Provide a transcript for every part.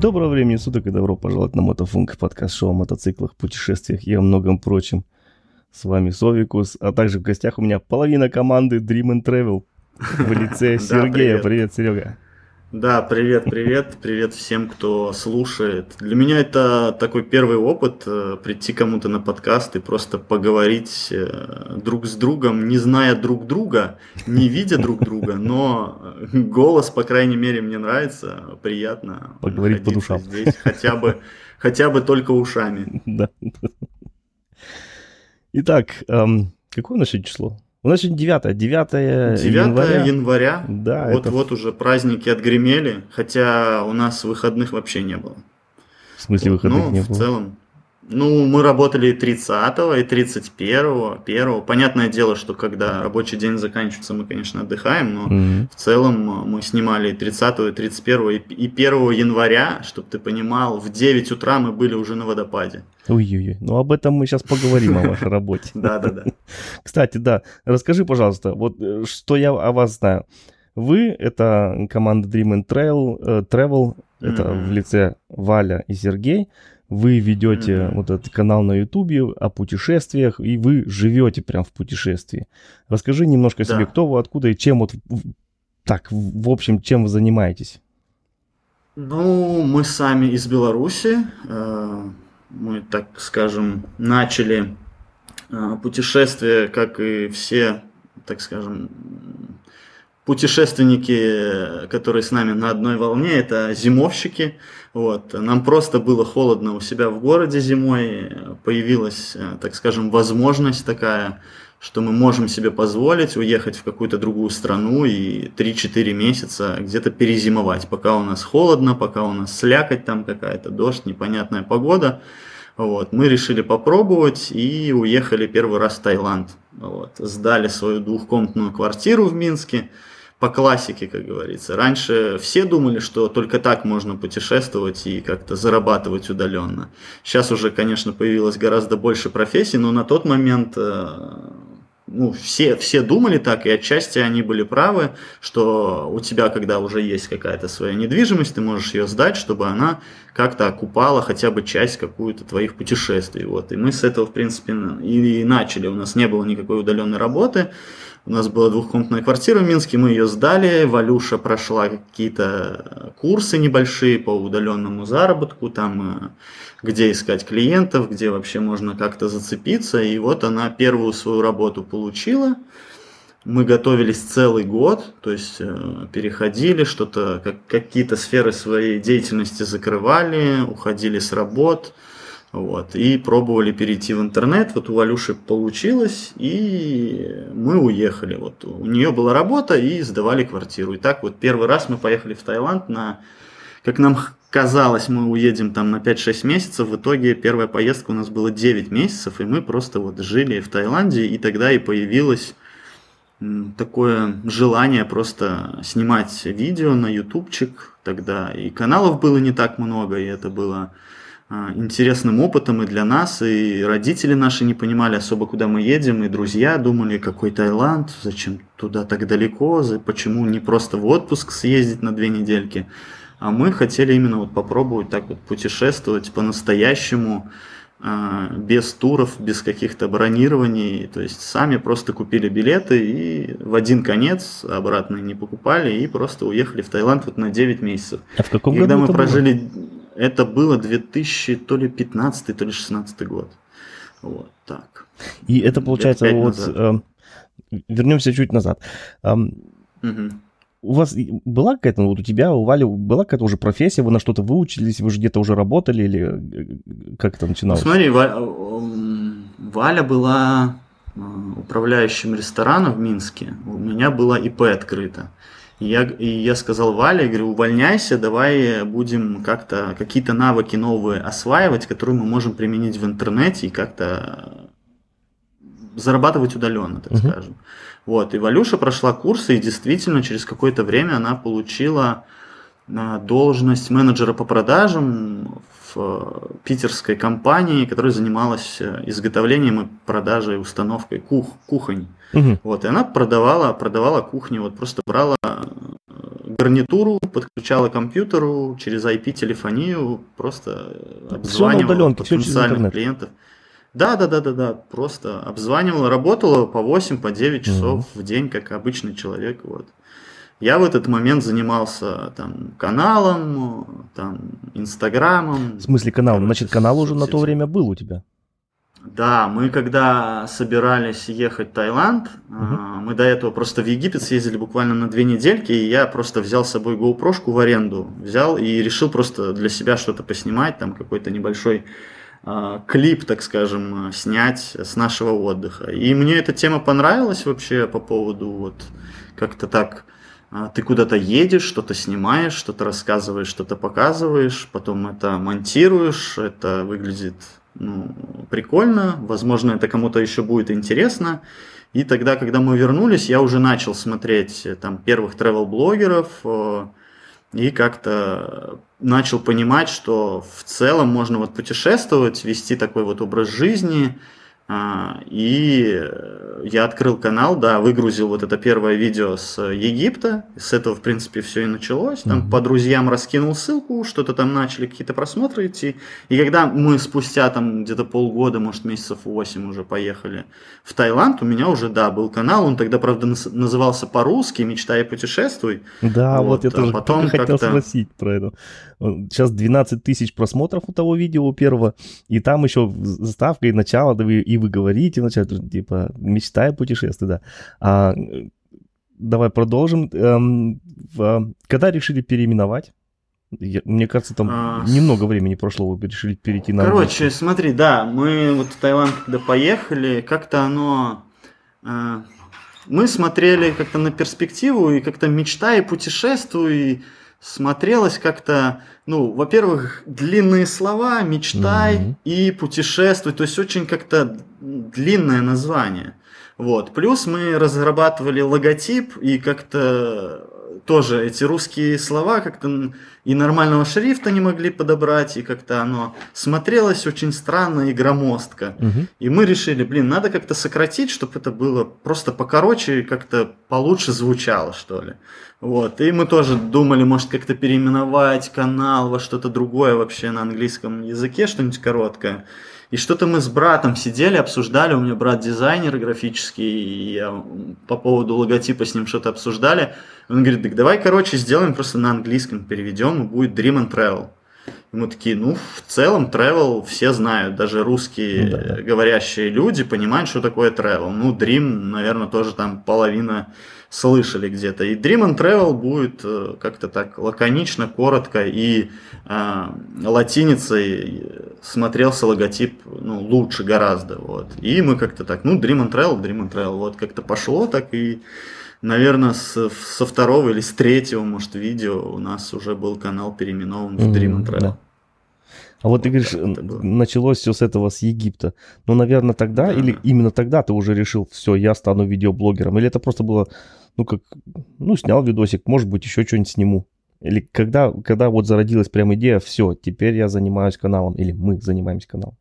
Доброго времени суток и добро пожаловать на Мотофунк, подкаст-шоу о мотоциклах, путешествиях и о многом прочем. С вами Совикус, а также в гостях у меня половина команды Dream and Travel в лице Сергея. Привет, Серега. Да, привет, привет, привет всем, кто слушает. Для меня это такой первый опыт э, прийти кому-то на подкаст и просто поговорить э, друг с другом, не зная друг друга, не видя друг друга, но голос, по крайней мере, мне нравится, приятно. Поговорить по душам. Здесь хотя бы, хотя бы только ушами. Да. Итак, эм, какое у нас сегодня число? У нас сегодня 9, 9, 9 января. января. Да, вот, это... вот уже праздники отгремели, хотя у нас выходных вообще не было. В смысле выходных ну, не в было? в целом. Ну, мы работали и 30 и 31 1 Понятное дело, что когда рабочий день заканчивается, мы, конечно, отдыхаем, но mm-hmm. в целом мы снимали и 30 и 31 и 1 января, чтобы ты понимал, в 9 утра мы были уже на водопаде. Ой-ой-ой, ну об этом мы сейчас поговорим, о вашей работе. Да-да-да. Кстати, да, расскажи, пожалуйста, вот э, что я о вас знаю. Вы — это команда Dream and Trail, э, Travel, это в лице Валя и Сергей. Вы ведете mm-hmm. вот этот канал на Ютубе о путешествиях, и вы живете прям в путешествии. Расскажи немножко да. себе, кто вы, откуда и чем вот так, в общем, чем вы занимаетесь? Ну, мы сами из Беларуси. Э, мы, так скажем, начали э, путешествие, как и все, так скажем, путешественники, которые с нами на одной волне, это зимовщики. Вот. Нам просто было холодно у себя в городе зимой, появилась, э, так скажем, возможность такая, что мы можем себе позволить уехать в какую-то другую страну и 3-4 месяца где-то перезимовать, пока у нас холодно, пока у нас слякоть там какая-то, дождь, непонятная погода. Вот. Мы решили попробовать и уехали первый раз в Таиланд. Вот. Сдали свою двухкомнатную квартиру в Минске по классике, как говорится. Раньше все думали, что только так можно путешествовать и как-то зарабатывать удаленно. Сейчас уже, конечно, появилось гораздо больше профессий, но на тот момент э, ну, все, все думали так, и отчасти они были правы, что у тебя, когда уже есть какая-то своя недвижимость, ты можешь ее сдать, чтобы она как-то окупала хотя бы часть какую-то твоих путешествий. Вот. И мы с этого, в принципе, и, и начали. У нас не было никакой удаленной работы, у нас была двухкомнатная квартира в Минске, мы ее сдали, Валюша прошла какие-то курсы небольшие по удаленному заработку, там э, где искать клиентов, где вообще можно как-то зацепиться, и вот она первую свою работу получила. Мы готовились целый год, то есть э, переходили, что-то, как, какие-то сферы своей деятельности закрывали, уходили с работ, вот, и пробовали перейти в интернет. Вот у Валюши получилось, и мы уехали. Вот у нее была работа, и сдавали квартиру. И так вот первый раз мы поехали в Таиланд на, как нам казалось, мы уедем там на 5-6 месяцев. В итоге первая поездка у нас была 9 месяцев, и мы просто вот жили в Таиланде, и тогда и появилось такое желание просто снимать видео на ютубчик. Тогда и каналов было не так много, и это было интересным опытом и для нас, и родители наши не понимали особо, куда мы едем, и друзья думали, какой Таиланд, зачем туда так далеко, почему не просто в отпуск съездить на две недельки. А мы хотели именно вот попробовать так вот путешествовать по-настоящему, а, без туров, без каких-то бронирований. То есть сами просто купили билеты и в один конец обратно не покупали и просто уехали в Таиланд вот на 9 месяцев. А в каком и когда году мы прожили... Было? Это было 2000, то ли 15, то ли 16 год. Вот так. И это получается вот... Э, вернемся чуть назад. Э, угу. У вас была какая-то, вот у тебя, у Вали была какая-то уже профессия, вы на что-то выучились, вы же где-то уже работали или э, как это начиналось? Ну, смотри, Ва- Валя была э, управляющим ресторана в Минске, у меня была ИП открыта. И я, и я сказал Вале, говорю, увольняйся, давай будем как-то какие-то навыки новые осваивать, которые мы можем применить в интернете и как-то зарабатывать удаленно, так uh-huh. скажем. Вот, и Валюша прошла курсы, и действительно через какое-то время она получила а, должность менеджера по продажам в э, питерской компании, которая занималась э, изготовлением и продажей, установкой кух, кухонь. Угу. Вот, и она продавала, продавала кухню, вот просто брала гарнитуру, подключала к компьютеру через IP-телефонию, просто обзванивала потенциальных клиентов. Да, да, да, да, да, просто обзванивала, работала по 8, по 9 часов mm-hmm. в день, как обычный человек, вот. Я в этот момент занимался там каналом, там инстаграмом. В смысле каналом? Значит, канал уже на то время был у тебя? Да, мы когда собирались ехать в Таиланд, угу. мы до этого просто в Египет съездили буквально на две недельки, и я просто взял с собой GoPro в аренду, взял и решил просто для себя что-то поснимать, там какой-то небольшой э, клип, так скажем, снять с нашего отдыха. И мне эта тема понравилась вообще по поводу вот как-то так а, ты куда-то едешь, что-то снимаешь, что-то рассказываешь, что-то показываешь, потом это монтируешь, это выглядит ну, прикольно, возможно, это кому-то еще будет интересно. И тогда, когда мы вернулись, я уже начал смотреть э, там первых travel-блогеров э, и как-то начал понимать, что в целом можно вот путешествовать, вести такой вот образ жизни, и я открыл канал, да, выгрузил вот это первое видео с Египта. С этого, в принципе, все и началось. Там mm-hmm. по друзьям раскинул ссылку, что-то там начали какие-то просмотры идти. И когда мы спустя там где-то полгода, может, месяцев 8 уже поехали в Таиланд, у меня уже, да, был канал. Он тогда, правда, назывался по-русски «Мечтай и путешествуй». Да, вот, вот я а тоже потом хотел спросить про это. Сейчас 12 тысяч просмотров у того видео у первого, и там еще заставка и начало, да, и вы говорите вначале, типа, мечтаю путешествовать, да. А, давай продолжим. Эм, когда решили переименовать? Я, мне кажется, там а... немного времени прошло, вы решили перейти на... Короче, английский. смотри, да, мы вот в Таиланд, когда поехали, как-то оно... Э, мы смотрели как-то на перспективу, и как-то мечта и путешествуй, и смотрелось как-то, ну, во-первых, длинные слова, мечтай mm-hmm. и путешествуй, то есть очень как-то длинное название. Вот. Плюс мы разрабатывали логотип и как-то тоже эти русские слова как-то и нормального шрифта не могли подобрать, и как-то оно смотрелось очень странно и громоздко. Угу. И мы решили, блин, надо как-то сократить, чтобы это было просто покороче и как-то получше звучало, что ли. Вот. И мы тоже думали, может, как-то переименовать канал во что-то другое вообще на английском языке, что-нибудь короткое. И что-то мы с братом сидели, обсуждали, у меня брат дизайнер графический, и я по поводу логотипа с ним что-то обсуждали. Он говорит, так давай, короче, сделаем просто на английском, переведем, и будет Dream and Travel. И мы такие, ну, в целом, travel все знают, даже русские ну, да, да. говорящие люди понимают, что такое travel. Ну, Dream, наверное, тоже там половина слышали где-то. И Dream and Travel будет э, как-то так лаконично, коротко и э, латиницей смотрелся логотип ну, лучше гораздо. Вот. И мы как-то так, ну, Dream and Travel, Dream and Travel, вот как-то пошло, так и наверное, с, со второго или с третьего, может, видео у нас уже был канал переименован в Dream and Travel. Да. А вот, вот ты говоришь, началось все с этого, с Египта. Ну, наверное, тогда, да. или именно тогда ты уже решил, все, я стану видеоблогером? Или это просто было ну, как, ну, снял видосик, может быть, еще что-нибудь сниму. Или когда, когда вот зародилась прям идея, все, теперь я занимаюсь каналом, или мы занимаемся каналом?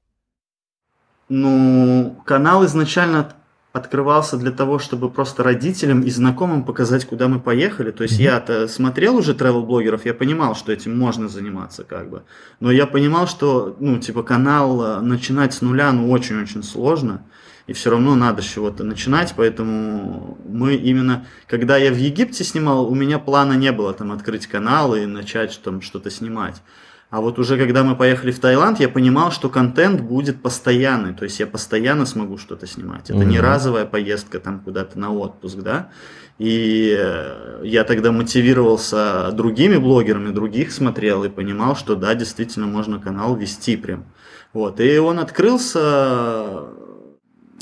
Ну, канал изначально открывался для того, чтобы просто родителям и знакомым показать, куда мы поехали. То есть mm-hmm. я-то смотрел уже travel-блогеров, я понимал, что этим можно заниматься как бы. Но я понимал, что, ну, типа, канал э, начинать с нуля, ну, очень-очень сложно и все равно надо с чего-то начинать, поэтому мы именно, когда я в Египте снимал, у меня плана не было там открыть канал и начать там что-то снимать. А вот уже когда мы поехали в Таиланд, я понимал, что контент будет постоянный, то есть я постоянно смогу что-то снимать. Это mm-hmm. не разовая поездка там куда-то на отпуск, да. И э, я тогда мотивировался другими блогерами, других смотрел и понимал, что да, действительно можно канал вести прям. Вот. И он открылся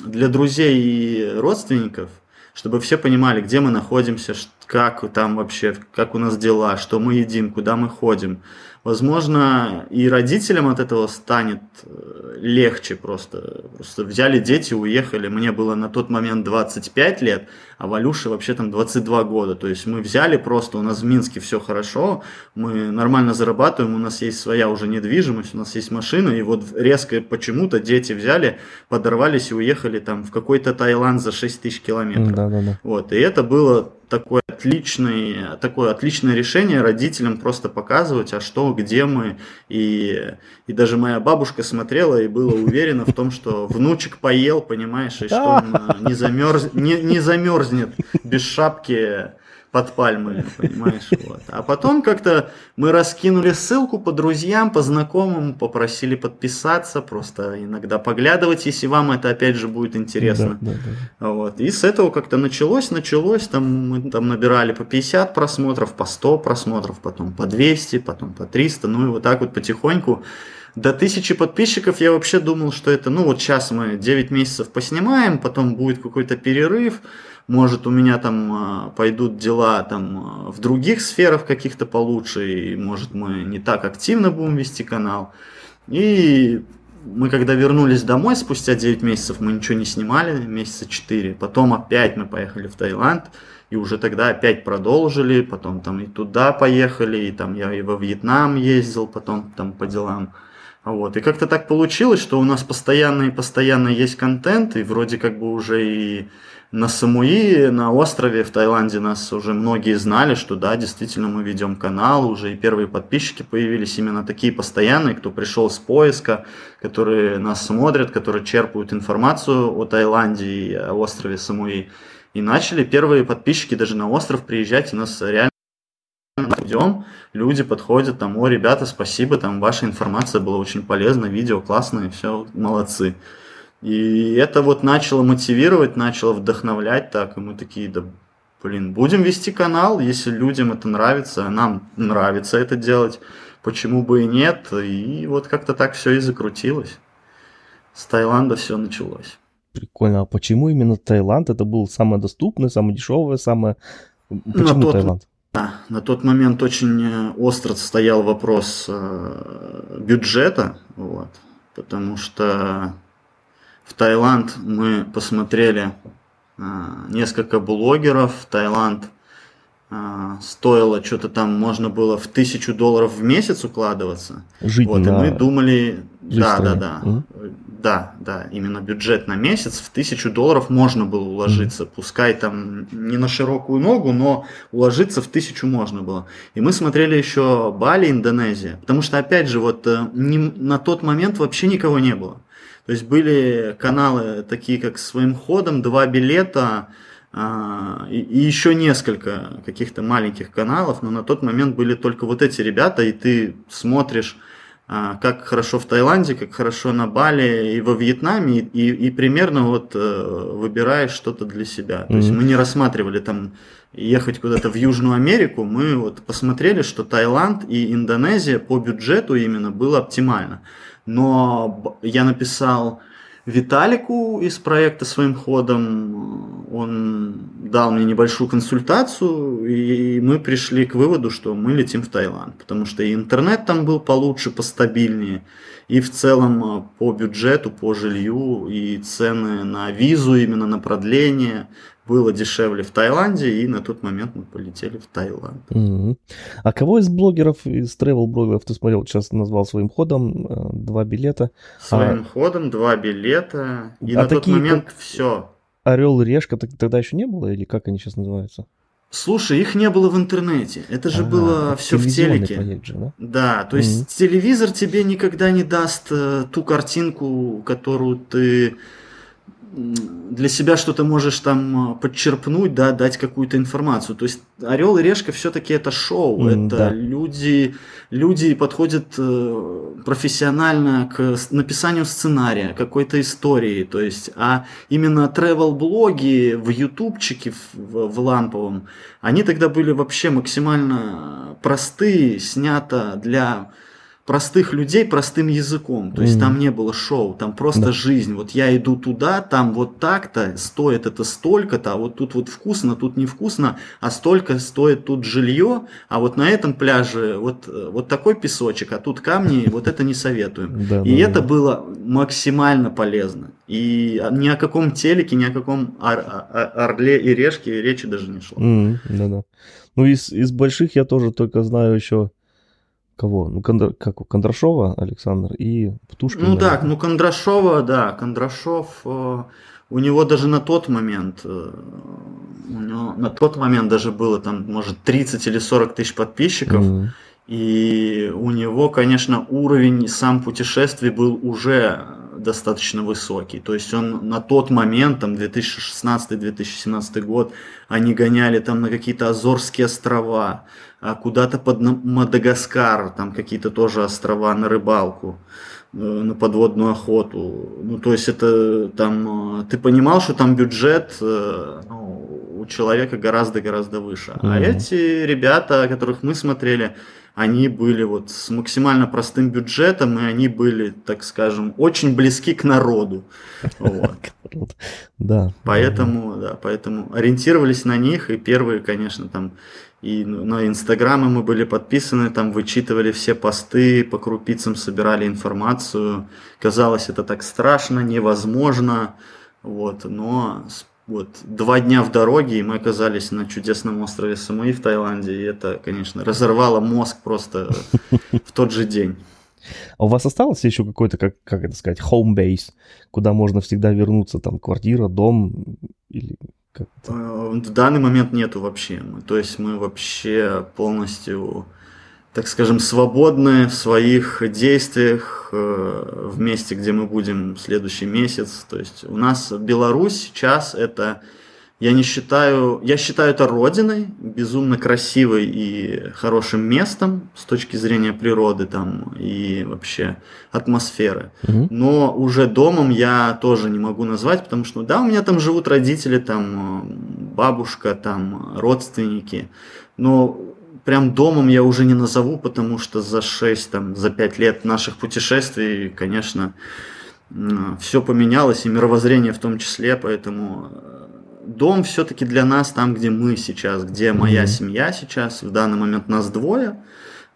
для друзей и родственников, чтобы все понимали, где мы находимся, как там вообще, как у нас дела, что мы едим, куда мы ходим. Возможно, и родителям от этого станет э, легче просто. Просто взяли дети, уехали. Мне было на тот момент 25 лет, а Валюше вообще там 22 года. То есть мы взяли просто, у нас в Минске все хорошо, мы нормально зарабатываем, у нас есть своя уже недвижимость, у нас есть машина, и вот резко почему-то дети взяли, подорвались и уехали там в какой-то Таиланд за 6 тысяч километров. Да, да, да. Вот, и это было такой отличный, такое отличное решение родителям просто показывать, а что, где мы. И, и даже моя бабушка смотрела и была уверена в том, что внучек поел, понимаешь, и что он э, не, замерз, не, не замерзнет без шапки под пальмой, понимаешь, вот. А потом как-то мы раскинули ссылку по друзьям, по знакомым, попросили подписаться, просто иногда поглядывать, если вам это опять же будет интересно. Да, да, да. Вот. И с этого как-то началось, началось, там мы там набирали по 50 просмотров, по 100 просмотров, потом по 200, потом по 300, ну и вот так вот потихоньку. До тысячи подписчиков я вообще думал, что это, ну вот сейчас мы 9 месяцев поснимаем, потом будет какой-то перерыв, может у меня там а, пойдут дела там а, в других сферах каких-то получше, и может мы не так активно будем вести канал. И мы когда вернулись домой, спустя 9 месяцев мы ничего не снимали, месяца 4. Потом опять мы поехали в Таиланд, и уже тогда опять продолжили, потом там и туда поехали, и там я и во Вьетнам ездил, потом там по делам. Вот. И как-то так получилось, что у нас постоянно и постоянно есть контент, и вроде как бы уже и на Самуи, на острове в Таиланде нас уже многие знали, что да, действительно мы ведем канал, уже и первые подписчики появились именно такие постоянные, кто пришел с поиска, которые нас смотрят, которые черпают информацию о Таиланде и о острове Самуи. И начали первые подписчики даже на остров приезжать, и нас реально идем, люди подходят, там, о, ребята, спасибо, там, ваша информация была очень полезна, видео классное, все, молодцы. И это вот начало мотивировать, начало вдохновлять так, и мы такие, да, блин, будем вести канал, если людям это нравится, а нам нравится это делать, почему бы и нет, и вот как-то так все и закрутилось. С Таиланда все началось. Прикольно, а почему именно Таиланд? Это был самое доступное, самое дешевое, самое... Почему на тот, Таиланд? Да, на тот момент очень э, остро стоял вопрос э, бюджета, вот, потому что в Таиланд мы посмотрели а, несколько блогеров. В Таиланд а, стоило что-то там, можно было в тысячу долларов в месяц укладываться. Жить вот, на... и мы думали, да, да, да, угу. да, да, именно бюджет на месяц в тысячу долларов можно было уложиться, угу. пускай там не на широкую ногу, но уложиться в тысячу можно было. И мы смотрели еще Бали, Индонезия, потому что опять же вот э, не, на тот момент вообще никого не было. То есть были каналы такие, как «Своим ходом», «Два билета», а, и, и еще несколько каких-то маленьких каналов, но на тот момент были только вот эти ребята, и ты смотришь, а, как хорошо в Таиланде, как хорошо на Бали и во Вьетнаме, и, и примерно вот э, выбираешь что-то для себя. То есть мы не рассматривали там ехать куда-то в Южную Америку, мы вот посмотрели, что Таиланд и Индонезия по бюджету именно было оптимально но я написал Виталику из проекта своим ходом, он дал мне небольшую консультацию, и мы пришли к выводу, что мы летим в Таиланд, потому что и интернет там был получше, постабильнее, и в целом а, по бюджету, по жилью, и цены на визу, именно на продление, было дешевле в Таиланде, и на тот момент мы полетели в Таиланд. Mm-hmm. А кого из блогеров, из travel-блогеров ты смотрел, сейчас назвал своим ходом, э, два билета? Своим а... ходом, два билета, и а на тот момент как... все. Орел и Решка тогда еще не было, или как они сейчас называются? Слушай, их не было в интернете. Это же а, было все в телеке. Же, да? да, то есть mm-hmm. телевизор тебе никогда не даст э, ту картинку, которую ты для себя что-то можешь там а, подчерпнуть, да, дать какую-то информацию. То есть Орел и Решка все-таки это шоу, mm, это да. люди, люди подходят э, профессионально к написанию сценария, какой-то истории. То есть, а именно travel блоги в ютубчике в, в ламповом, они тогда были вообще максимально простые, снято для простых людей простым языком. То есть mm. там не было шоу, там просто да. жизнь. Вот я иду туда, там вот так-то, стоит это столько-то, а вот тут вот вкусно, тут невкусно, а столько стоит тут жилье, а вот на этом пляже вот, вот такой песочек, а тут камни, вот это не советуем. И это было максимально полезно. И ни о каком телеке, ни о каком орле и решке речи даже не шло. Да-да. Ну, из, из больших я тоже только знаю еще Кого? Ну, Кондр... как Кондрашова Александр и Птушкин. Ну да, ну Кондрашова, да, Кондрашов, э, у него даже на тот момент, э, у него на тот момент даже было там, может, 30 или 40 тысяч подписчиков. Mm-hmm. И у него, конечно, уровень сам путешествий был уже достаточно высокий. То есть он на тот момент, там 2016-2017 год, они гоняли там на какие-то Азорские острова, а куда-то под Мадагаскар, там какие-то тоже острова на рыбалку э, на подводную охоту. Ну, то есть это там, э, ты понимал, что там бюджет э, ну, у человека гораздо-гораздо выше. Mm-hmm. А эти ребята, которых мы смотрели, они были вот с максимально простым бюджетом, и они были, так скажем, очень близки к народу. Вот. Да. Поэтому, да, поэтому ориентировались на них, и первые, конечно, там и на Инстаграмы мы были подписаны, там вычитывали все посты, по крупицам собирали информацию. Казалось, это так страшно, невозможно. Вот, но вот, два дня в дороге, и мы оказались на чудесном острове Самуи в Таиланде, и это, конечно, разорвало мозг просто в тот же день. А у вас осталось еще какой-то, как, как это сказать, home base, куда можно всегда вернуться, там, квартира, дом или как -то? Э, в данный момент нету вообще. То есть мы вообще полностью так скажем, свободны в своих действиях э, в месте, где мы будем следующий месяц. То есть у нас Беларусь сейчас это, я не считаю, я считаю это родиной, безумно красивой и хорошим местом с точки зрения природы там и вообще атмосферы. Угу. Но уже домом я тоже не могу назвать, потому что да, у меня там живут родители, там бабушка, там родственники, но прям домом я уже не назову, потому что за 6, там, за 5 лет наших путешествий, конечно, все поменялось, и мировоззрение в том числе, поэтому э, дом все-таки для нас там, где мы сейчас, где моя семья сейчас, в данный момент нас двое,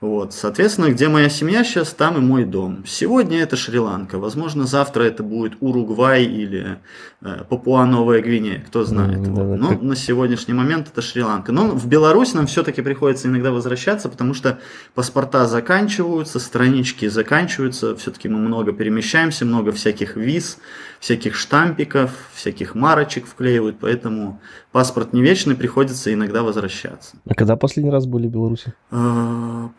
вот, соответственно, где моя семья сейчас, там и мой дом. Сегодня это Шри-Ланка, возможно, завтра это будет Уругвай или э, Папуа-Новая Гвинея, кто знает. Mm, вот. Но как... на сегодняшний момент это Шри-Ланка. Но в Беларусь нам все-таки приходится иногда возвращаться, потому что паспорта заканчиваются, странички заканчиваются, все-таки мы много перемещаемся, много всяких виз, всяких штампиков, всяких марочек вклеивают, поэтому паспорт не вечный, приходится иногда возвращаться. А когда последний раз были в Беларуси? А,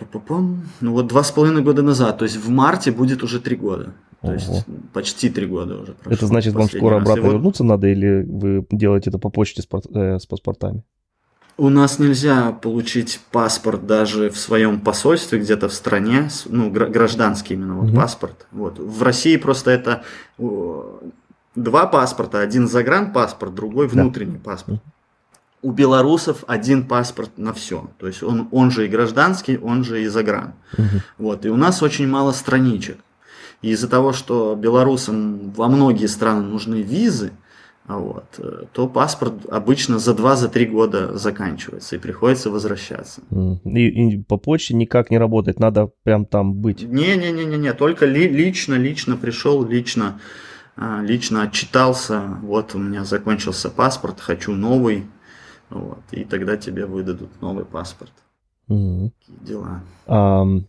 ну вот два с половиной года назад, то есть в марте будет уже три года. То Ого. есть почти три года уже прошло. Это значит, вам скоро раз. обратно вот... вернуться надо или вы делаете это по почте с, э, с паспортами? У нас нельзя получить паспорт даже в своем посольстве где-то в стране, ну гражданский именно вот угу. паспорт. Вот в России просто это два паспорта, один загранпаспорт, другой внутренний да. паспорт. У белорусов один паспорт на все, то есть он он же и гражданский, он же и загран. Угу. Вот и у нас очень мало страничек. И из-за того, что белорусам во многие страны нужны визы, вот, э, то паспорт обычно за 2-3 года заканчивается и приходится возвращаться. И, и по почте никак не работает, надо прям там быть. Не-не-не-не, только ли, лично, лично пришел, лично, а, лично отчитался, вот у меня закончился паспорт, хочу новый, вот, и тогда тебе выдадут новый паспорт. Такие дела. Um,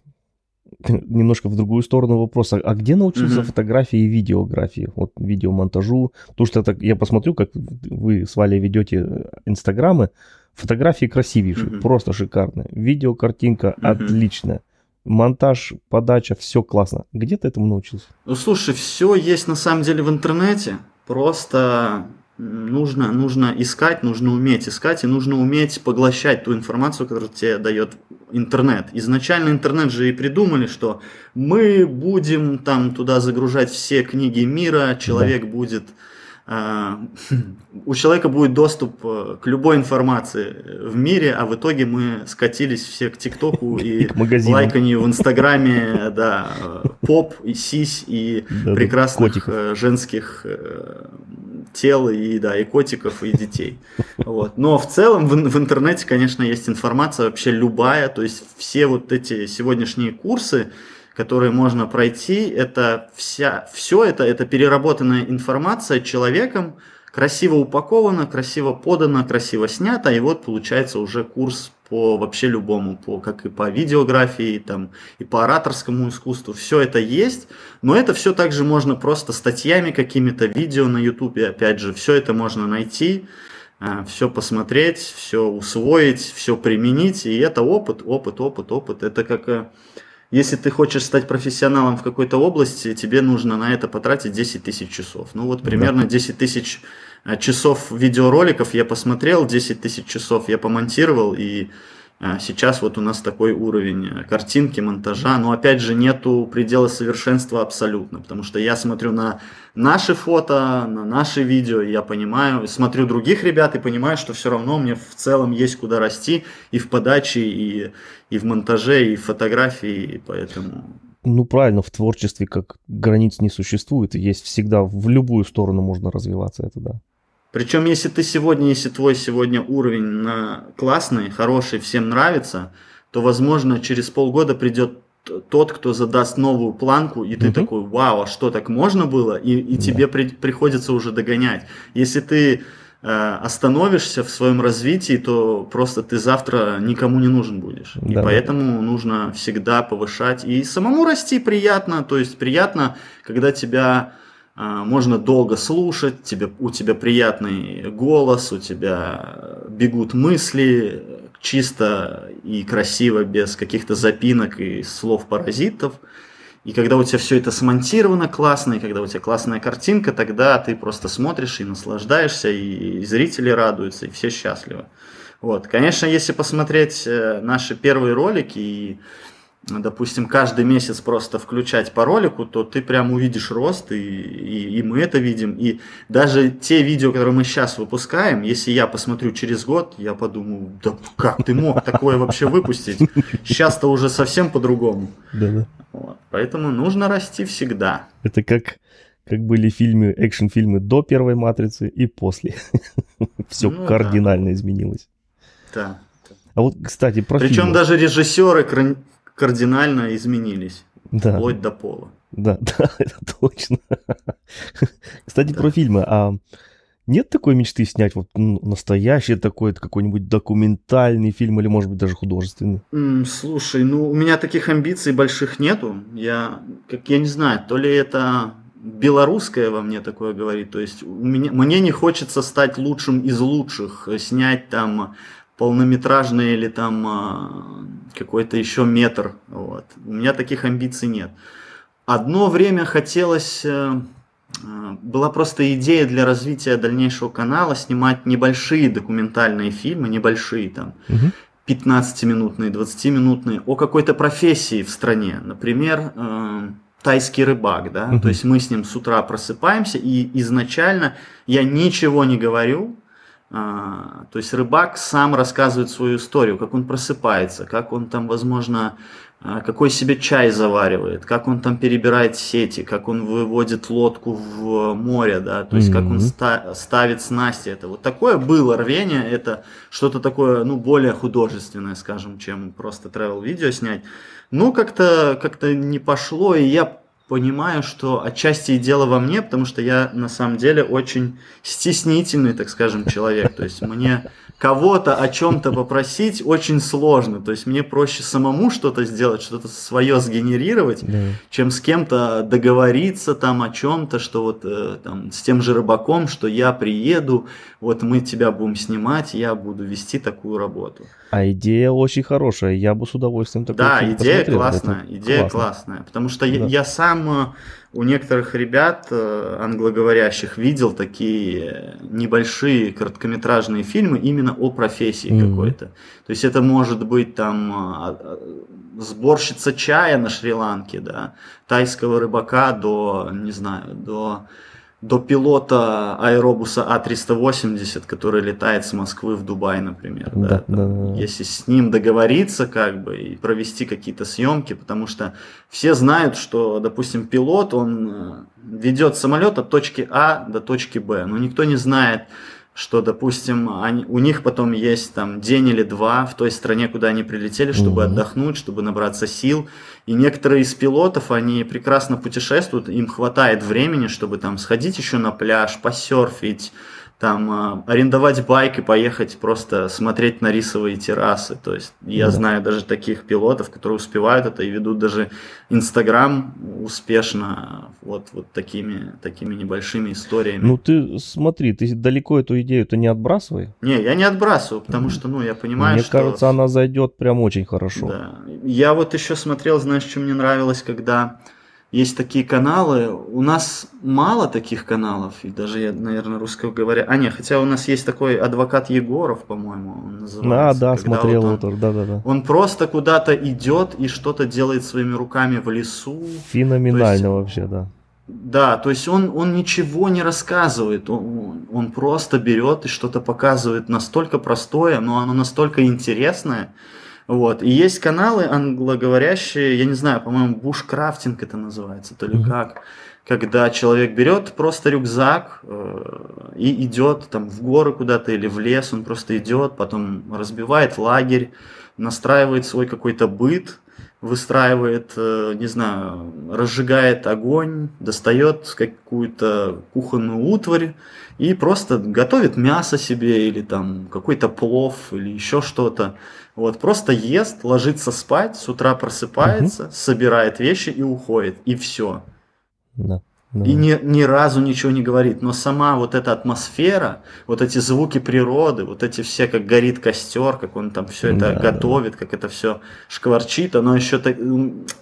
немножко в другую сторону вопроса. А где научился угу. фотографии и видеографии? Вот видеомонтажу. Потому что это, я посмотрю, как вы с Валей ведете э, инстаграмы. Фотографии красивейшие, угу. просто шикарные. Видео, картинка угу. отличная. Монтаж, подача, все классно. Где ты этому научился? Ну, слушай, все есть на самом деле в интернете. Просто нужно, нужно искать, нужно уметь искать и нужно уметь поглощать ту информацию, которую тебе дает интернет. Изначально интернет же и придумали, что мы будем там туда загружать все книги мира, человек да. будет а, у человека будет доступ э, к любой информации в мире, а в итоге мы скатились все к ТикТоку и, и лайканию в Инстаграме, да, поп и сись и да, прекрасных котиков. Э, женских э, тел и да и котиков и детей. Вот. Но в целом в, в интернете, конечно, есть информация вообще любая, то есть все вот эти сегодняшние курсы которые можно пройти, это вся, все это, это переработанная информация человеком, красиво упакована, красиво подана, красиво снята, и вот получается уже курс по вообще любому, по, как и по видеографии, там, и по ораторскому искусству, все это есть, но это все также можно просто статьями какими-то, видео на ютубе, опять же, все это можно найти, э, все посмотреть, все усвоить, все применить, и это опыт, опыт, опыт, опыт. Это как э, если ты хочешь стать профессионалом в какой-то области, тебе нужно на это потратить 10 тысяч часов. Ну вот примерно 10 тысяч э, часов видеороликов я посмотрел, 10 тысяч часов я помонтировал, и а сейчас вот у нас такой уровень э, картинки, монтажа, но опять же нету предела совершенства абсолютно, потому что я смотрю на наши фото, на наши видео, и я понимаю, смотрю других ребят и понимаю, что все равно мне в целом есть куда расти и в подаче, и, и в монтаже, и в фотографии, и поэтому... Ну правильно, в творчестве как границ не существует, есть всегда в любую сторону можно развиваться, это да. Причем, если ты сегодня, если твой сегодня уровень на классный, хороший, всем нравится, то, возможно, через полгода придет тот, кто задаст новую планку, и ты угу. такой, вау, а что так можно было? И, и да. тебе при, приходится уже догонять. Если ты э, остановишься в своем развитии, то просто ты завтра никому не нужен будешь. Да. И поэтому нужно всегда повышать. И самому расти приятно, то есть приятно, когда тебя можно долго слушать, тебе, у тебя приятный голос, у тебя бегут мысли чисто и красиво, без каких-то запинок и слов-паразитов. И когда у тебя все это смонтировано классно, и когда у тебя классная картинка, тогда ты просто смотришь и наслаждаешься, и зрители радуются, и все счастливы. Вот. Конечно, если посмотреть э, наши первые ролики и допустим, каждый месяц просто включать по ролику, то ты прям увидишь рост, и, и, и мы это видим. И даже те видео, которые мы сейчас выпускаем, если я посмотрю через год, я подумаю, да как ты мог такое вообще выпустить? Сейчас-то уже совсем по-другому. Вот. Поэтому нужно расти всегда. Это как, как были фильмы, экшн-фильмы до первой матрицы и после. Все ну, кардинально да. изменилось. Да. А вот, кстати, про Причем фильмы. даже режиссеры кардинально изменились. Да. Вплоть до пола. Да, да, это точно. Кстати, да. про фильмы. А нет такой мечты снять вот ну, настоящий такой какой-нибудь документальный фильм или, может быть, даже художественный? Mm, слушай, ну у меня таких амбиций больших нету. Я, как я не знаю, то ли это белорусское во мне такое говорит. То есть у меня, мне не хочется стать лучшим из лучших, снять там полнометражный или там а, какой-то еще метр. Вот. У меня таких амбиций нет. Одно время хотелось, э, э, была просто идея для развития дальнейшего канала снимать небольшие документальные фильмы, небольшие там, угу. 15-минутные, 20-минутные, о какой-то профессии в стране. Например, э, тайский рыбак, да, угу. то есть мы с ним с утра просыпаемся, и изначально я ничего не говорю, то есть рыбак сам рассказывает свою историю, как он просыпается, как он там, возможно, а, какой себе чай заваривает, как он там перебирает сети, как он выводит лодку в море, да, то есть mm-hmm. как он ста- ставит снасти. Это вот такое было рвение, это что-то такое, ну, более художественное, скажем, чем просто travel видео снять. Ну, как-то как-то не пошло, и я понимаю, что отчасти и дело во мне, потому что я на самом деле очень стеснительный, так скажем, человек. То есть мне кого-то о чем-то попросить очень сложно. То есть мне проще самому что-то сделать, что-то свое сгенерировать, да. чем с кем-то договориться там о чем-то, что вот э, там с тем же рыбаком, что я приеду, вот мы тебя будем снимать, я буду вести такую работу. А идея очень хорошая, я бы с удовольствием такой Да, идея классная, идея классно. классная, потому что да. я, я сам э, у некоторых ребят э, англоговорящих видел такие небольшие короткометражные фильмы именно о профессии mm-hmm. какой-то. То есть это может быть там а, а, сборщица чая на Шри-Ланке, да, тайского рыбака до, не знаю, до до пилота аэробуса А380, который летает с Москвы в Дубай, например. Да, да, да, да. Если с ним договориться как бы и провести какие-то съемки, потому что все знают, что, допустим, пилот, он э, ведет самолет от точки А до точки Б, но никто не знает, что, допустим, они, у них потом есть там день или два в той стране, куда они прилетели, чтобы mm-hmm. отдохнуть, чтобы набраться сил. И некоторые из пилотов, они прекрасно путешествуют, им хватает времени, чтобы там сходить еще на пляж, посерфить, там э, арендовать байк и поехать просто смотреть на рисовые террасы. То есть я да. знаю даже таких пилотов, которые успевают это и ведут даже Инстаграм успешно вот, вот такими, такими небольшими историями. Ну ты смотри, ты далеко эту идею-то не отбрасывай. Не, я не отбрасываю, потому что, ну, я понимаю, Мне что... кажется, она зайдет прям очень хорошо. Да. Я вот еще смотрел, знаешь, что мне нравилось, когда есть такие каналы. У нас мало таких каналов, и даже я, наверное, русского говоря. А, не, хотя у нас есть такой адвокат Егоров, по-моему, он называется. Да, да, Когда смотрел вот его он, тоже, да, да, да. он просто куда-то идет и что-то делает своими руками в лесу. Феноменально есть- вообще, да. Да, то есть он, он ничего не рассказывает, он, он просто берет и что-то показывает настолько простое, но оно настолько интересное. Вот. И есть каналы англоговорящие, я не знаю, по-моему, бушкрафтинг это называется, то ли Мгм. как, когда человек берет просто рюкзак э, и идет там в горы куда-то или в лес, он просто идет, потом разбивает лагерь, настраивает свой какой-то быт, выстраивает, э, не знаю, разжигает огонь, достает какую-то кухонную утварь и просто готовит мясо себе или там какой-то плов или еще что-то. Вот, просто ест, ложится спать, с утра просыпается, собирает вещи и уходит, и все. Да. Да. И ни, ни разу ничего не говорит. Но сама вот эта атмосфера, вот эти звуки природы, вот эти все, как горит костер, как он там все это Да, да. готовит, как это все шкварчит, оно еще так,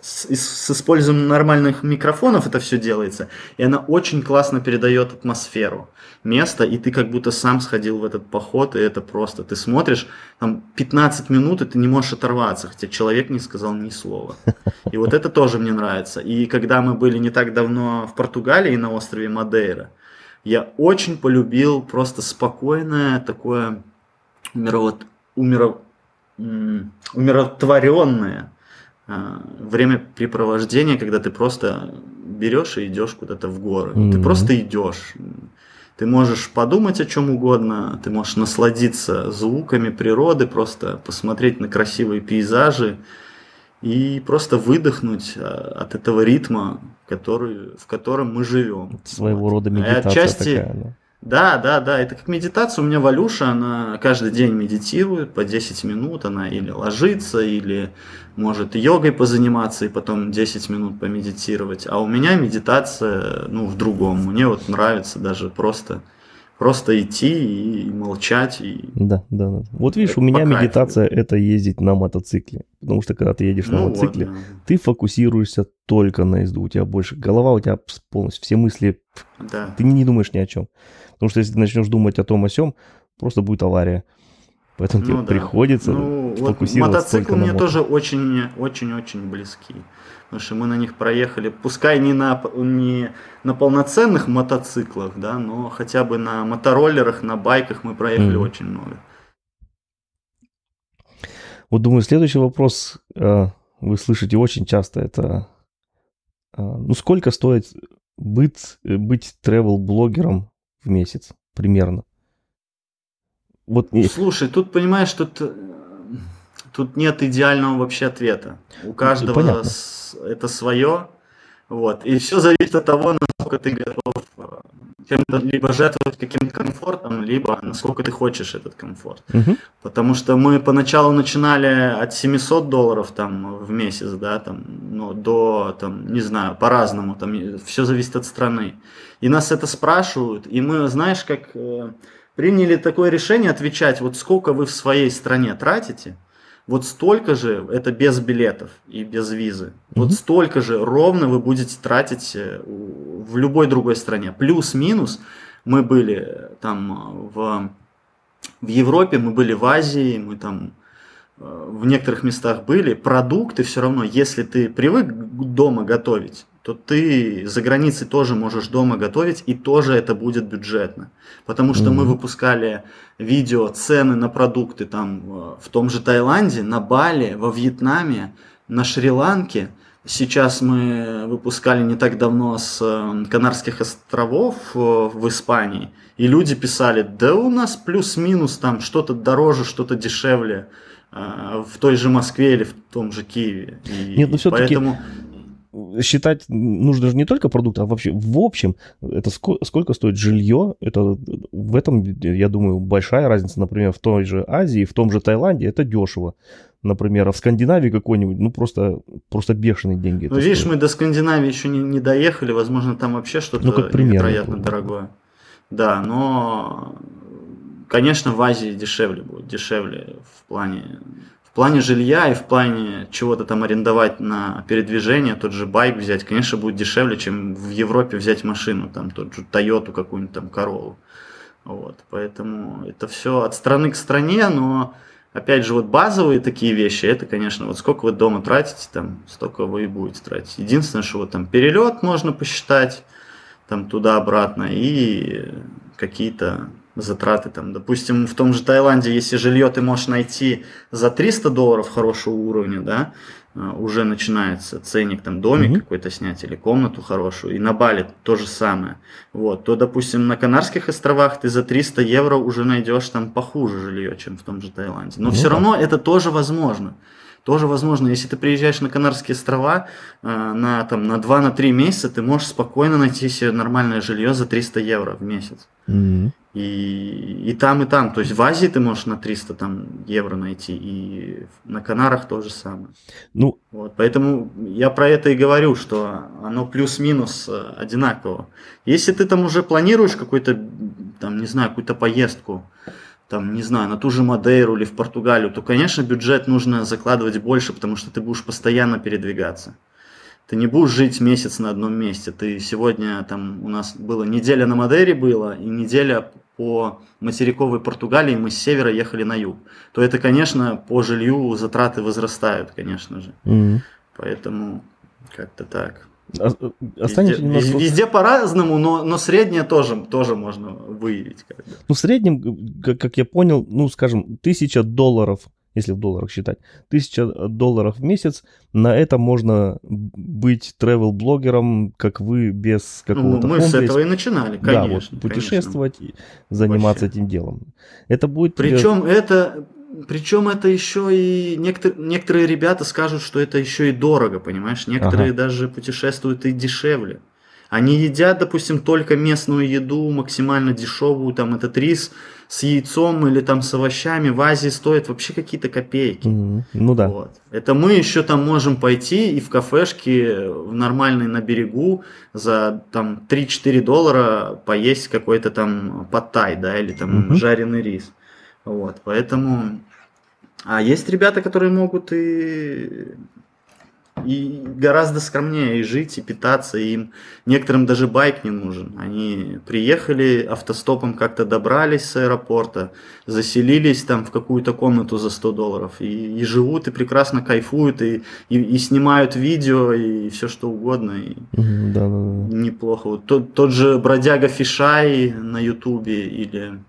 с, с использованием нормальных микрофонов это все делается. И она очень классно передает атмосферу места, и ты как будто сам сходил в этот поход, и это просто, ты смотришь, там 15 минут, и ты не можешь оторваться, хотя человек не сказал ни слова. И вот это тоже мне нравится. И когда мы были не так давно в Португалии на острове Мадейра, я очень полюбил просто спокойное такое умирот... умиро... м, умиротворенное а, времяпрепровождение, когда ты просто берешь и идешь куда-то в горы. Ты Мгм. просто идешь. Ты можешь подумать о чем угодно, ты можешь насладиться звуками природы, просто посмотреть на красивые пейзажи и просто выдохнуть а, от этого ритма, который, в котором мы живем. Своего Вот. рода И медитация отчасти, такая. да. да, да, да, это как медитация. У меня Валюша, она каждый день медитирует по 10 минут, она или ложится, или может йогой позаниматься и потом 10 минут помедитировать. А у меня медитация, ну, в другом. Мне вот нравится даже просто, просто идти и молчать. И... Да, да, да. Вот видишь, Это у меня по кайфу. медитация это ездить на мотоцикле. Потому что когда ты едешь на Ну вот, мотоцикле, да. ты фокусируешься только на езду. У тебя больше голова, у тебя полностью все мысли, да. ты не думаешь ни о чем. Потому что если ты начнешь думать о том о сем, просто будет авария. Поэтому тебе Ну да. приходится Ну, вот фокусироваться мотоциклы только на мне мото. тоже очень, очень, очень близки. Потому что мы на них проехали, пускай не на, не на полноценных мотоциклах, да, но хотя бы на мотороллерах, на байках мы проехали Мгм. очень много. Вот думаю, следующий вопрос э, вы слышите очень часто. Это э, ну сколько стоит быть, э, быть travel-блогером в месяц примерно? Вот Слушай, тут понимаешь, тут, э, тут нет идеального вообще ответа. У каждого понятно. это свое. Вот. И все зависит от того, насколько ты готов э, чем-то либо жертвовать каким-то комфортом, либо насколько ты хочешь этот комфорт. Мгм. Потому что мы поначалу начинали от 700 долларов там в месяц, да, там, ну, до, там, не знаю, по-разному, там, все зависит от страны. И нас это спрашивают, и мы, знаешь, как э, приняли такое решение отвечать, вот сколько вы в своей стране тратите, вот столько же, это без билетов и без визы, вот Мгм. столько же ровно вы будете тратить э, в любой другой стране. Плюс-минус мы были э, там в в Европе, мы были в Азии, мы там э, в некоторых местах были. Продукты все равно, если ты привык дома готовить, то ты за границей тоже можешь дома готовить, и тоже это будет бюджетно. Потому что мы Мгм. выпускали видео, цены на продукты там э, в том же Таиланде, на Бали, во Вьетнаме, на Шри-Ланке. Сейчас мы выпускали не так давно с э, Канарских островов э, в Испании, и люди писали, да у нас плюс-минус там что-то дороже, что-то дешевле э, в той же Москве или в том же Киеве. И Нет, ну всё-таки- поэтому считать нужно же не только продукт, а вообще в общем, это сколько, сколько стоит жилье, это в этом, я думаю, большая разница, например, в той же Азии, в том же Таиланде, это дешево. Например, а в Скандинавии какой-нибудь, ну просто, просто бешеные деньги. Ну, видишь, стоит. мы до Скандинавии еще не, не доехали, возможно, там вообще что-то ну, как пример, невероятно дорогое. Да, но, конечно, в Азии дешевле будет, дешевле в плане в плане жилья и в плане чего-то там арендовать на передвижение, тот же байк взять, конечно, будет дешевле, чем в Европе взять машину, там тот же Тойоту какую-нибудь там корову. Вот, поэтому это все от страны к стране, но опять же вот базовые такие вещи, это, конечно, вот сколько вы дома тратите, там столько вы и будете тратить. Единственное, что вот там перелет можно посчитать, там туда-обратно и какие-то затраты там, допустим, в том же Таиланде, если жилье ты можешь найти за 300 долларов хорошего уровня, да, а, уже начинается ценник, там, домик mm-hmm. какой-то снять или комнату хорошую, и на Бали то же самое, вот, то, допустим, на Канарских островах ты за 300 евро уже найдешь там похуже жилье, чем в том же Таиланде, но mm-hmm. все равно это тоже возможно, тоже возможно, если ты приезжаешь на Канарские острова э, на, там, на 2-3 месяца, ты можешь спокойно найти себе нормальное жилье за 300 евро в месяц. Mm-hmm. И, и там, и там. То есть в Азии ты можешь на 300 там, евро найти, и на Канарах то же самое. Ну, вот, поэтому я про это и говорю, что оно плюс-минус э, одинаково. Если ты там уже планируешь какой-то, там, не знаю, какую-то поездку, там, не знаю, на ту же Мадейру или в Португалию, то, конечно, бюджет нужно закладывать больше, потому что ты будешь постоянно передвигаться. Ты не будешь жить месяц на одном месте. Ты сегодня, там, у нас была неделя на Мадейре была, и неделя по материковой Португалии, мы с севера ехали на юг. То это, конечно, по жилью затраты возрастают, конечно же. Mm-hmm. Поэтому как-то так. А, везде, немножко... везде по-разному, но, но среднее тоже, тоже можно выявить. Как бы. Ну, в среднем, как, как я понял, ну, скажем, тысяча долларов, если в долларах считать, тысяча долларов в месяц, на это можно быть travel-блогером, как вы, без какого-то Ну, мы с этого и начинали, конечно. Да, вот, путешествовать, конечно. заниматься Вообще. этим делом. Это будет... Причем тебе... это причем это еще и некоторые, некоторые ребята скажут, что это еще и дорого, понимаешь? Некоторые ага. даже путешествуют и дешевле. Они едят, допустим, только местную еду, максимально дешевую, там этот рис с яйцом или там с овощами в Азии стоит вообще какие-то копейки. Mm-hmm. Ну да. Вот. Это мы еще там можем пойти и в кафешке в нормальной на берегу за там 3-4 доллара поесть какой-то там паттай, да, или там mm-hmm. жареный рис. Вот, поэтому... А есть ребята, которые могут и и гораздо скромнее и жить, и питаться, и им некоторым даже байк не нужен. Они приехали автостопом, как-то добрались с аэропорта, заселились там в какую-то комнату за 100 долларов, и, и живут, и прекрасно кайфуют, и, и, и снимают видео, и все что угодно, и да, да, да. неплохо. Вот тот, тот же бродяга Фишай на ютубе, или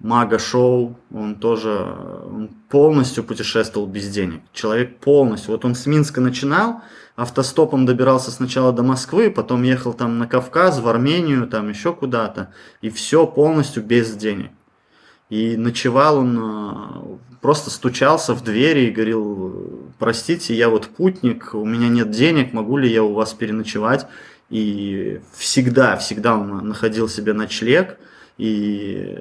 Мага Шоу, он тоже он полностью путешествовал без денег. Человек полностью. Вот он с Минска начинал, автостопом добирался сначала до Москвы, потом ехал там на Кавказ, в Армению, там еще куда-то. И все полностью без денег. И ночевал он, э, просто стучался в двери и говорил, простите, я вот путник, у меня нет денег, могу ли я у вас переночевать? И всегда, всегда он находил себе ночлег – и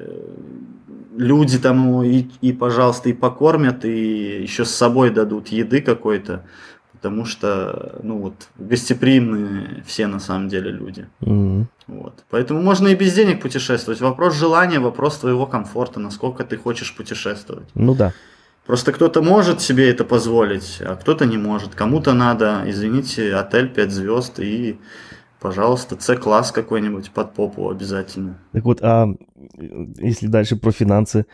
люди там и, и, пожалуйста, и покормят, и еще с собой дадут еды какой-то, потому что, ну вот, гостеприимные все на самом деле люди. Mm-hmm. Вот. Поэтому можно и без денег путешествовать. Вопрос желания, вопрос твоего комфорта, насколько ты хочешь путешествовать. Ну да. Просто кто-то может себе это позволить, а кто-то не может. Кому-то надо, извините, отель 5 звезд и Пожалуйста, С-класс какой-нибудь под попу обязательно. Так вот, а если дальше про финансы,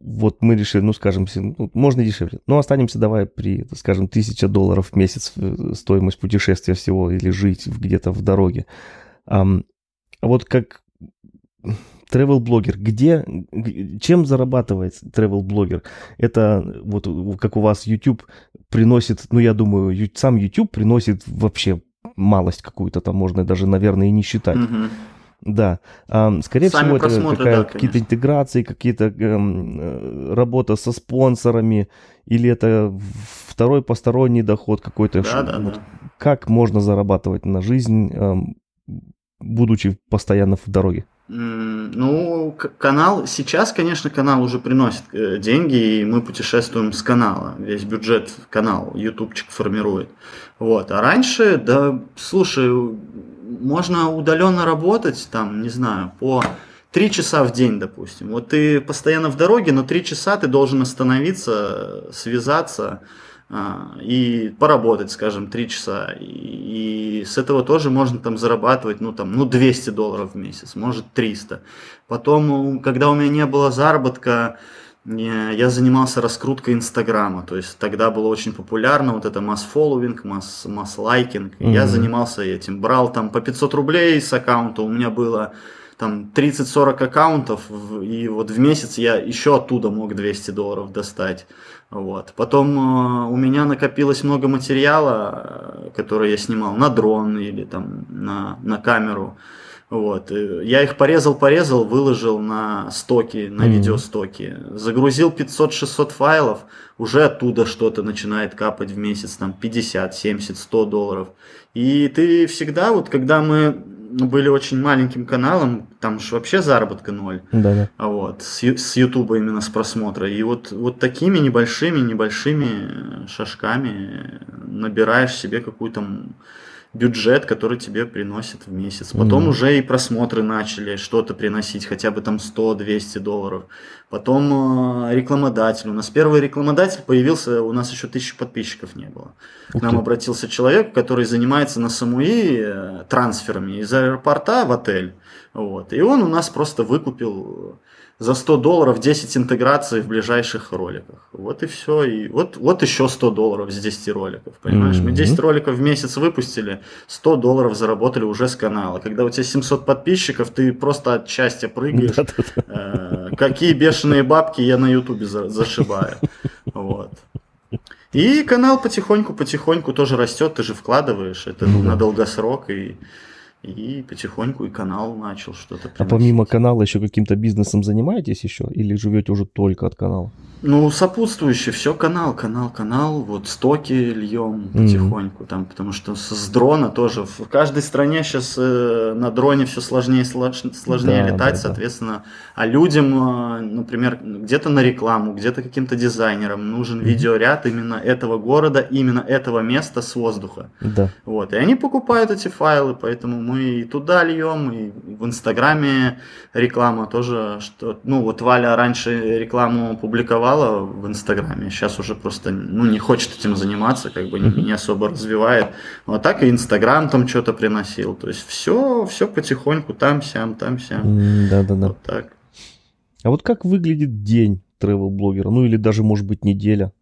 вот мы решили, ну, скажем, ну, можно дешевле, но останемся давай при, скажем, тысяча долларов в месяц э, стоимость путешествия всего или жить где-то в дороге. А, вот как travel-блогер, где, чем зарабатывает travel-блогер? Это вот как у вас YouTube приносит, ну, я думаю, сам YouTube приносит вообще малость какую-то там можно даже, наверное, и не считать. Угу. Да. А, скорее Сами всего, это да, какие-то интеграции, какие-то э, работа со спонсорами, или это второй посторонний доход какой-то. Да, да, вот, да. как можно зарабатывать на жизнь, эм, будучи постоянно в дороге? Ну, канал, сейчас, конечно, канал уже приносит э, деньги, и мы путешествуем с канала. Весь бюджет канал ютубчик формирует. Вот. А раньше, да, слушай, можно удаленно работать, там, не знаю, по три часа в день, допустим. Вот ты постоянно в дороге, но три часа ты должен остановиться, связаться, и поработать, скажем, 3 часа. И, и с этого тоже можно там зарабатывать, ну, там, ну, 200 долларов в месяц, может, 300. Потом, когда у меня не было заработка, я занимался раскруткой Инстаграма, то есть тогда было очень популярно вот это масс-фолловинг, масс, масс-лайкинг. Mm-hmm. Я занимался этим, брал там по 500 рублей с аккаунта, у меня было там 30-40 аккаунтов, и вот в месяц я еще оттуда мог 200 долларов достать. Вот. Потом э, у меня накопилось много материала, э, который я снимал на дрон или там на, на камеру. Вот. Я их порезал, порезал, выложил на стоки, на mm-hmm. видеостоки. Загрузил 500-600 файлов, уже оттуда что-то начинает капать в месяц, там 50, 70, 100 долларов. И ты всегда, вот когда мы были очень маленьким каналом, там же вообще заработка ноль. Да, да. А вот, с, с Ютуба именно с просмотра. И вот, вот такими небольшими, небольшими шажками набираешь себе какую-то бюджет, который тебе приносит в месяц. Потом mm. уже и просмотры начали что-то приносить, хотя бы там 100-200 долларов. Потом э, рекламодатель. У нас первый рекламодатель появился, у нас еще тысячи подписчиков не было. К нам обратился человек, который занимается на Самуи э, трансферами из аэропорта в отель. Вот. И он у нас просто выкупил за 100 долларов 10 интеграций в ближайших роликах. Вот и все. И вот, вот еще 100 долларов с 10 роликов. Понимаешь? Mm-hmm. Мы 10 роликов в месяц выпустили, 100 долларов заработали уже с канала. Когда у тебя 700 подписчиков, ты просто от счастья прыгаешь. Э, какие бешеные бабки я на ютубе зашибаю. Вот. И канал потихоньку-потихоньку тоже растет, ты же вкладываешь, это ну, на долгосрок, и и потихоньку и канал начал что-то приносить. А помимо канала еще каким-то бизнесом занимаетесь еще? Или живете уже только от канала? Ну, сопутствующее, все канал, канал, канал, вот стоки льем потихоньку, mm-hmm. там, потому что с, с дрона тоже, в каждой стране сейчас э, на дроне все сложнее слож, сложнее да, летать, да, соответственно, да. а людям, э, например, где-то на рекламу, где-то каким-то дизайнерам нужен mm-hmm. видеоряд именно этого города, именно этого места с воздуха. Да. Вот, и они покупают эти файлы, поэтому мы и туда льем, и в Инстаграме реклама тоже, что, ну, вот Валя раньше рекламу публиковала, в Инстаграме, сейчас уже просто ну, не хочет этим заниматься, как бы не, не особо развивает. Ну, а так и Инстаграм там что-то приносил. То есть все, все потихоньку там-сям, там-сям. Да-да-да. Вот так. А вот как выглядит день travel-блогера? Ну или даже, может быть, неделя?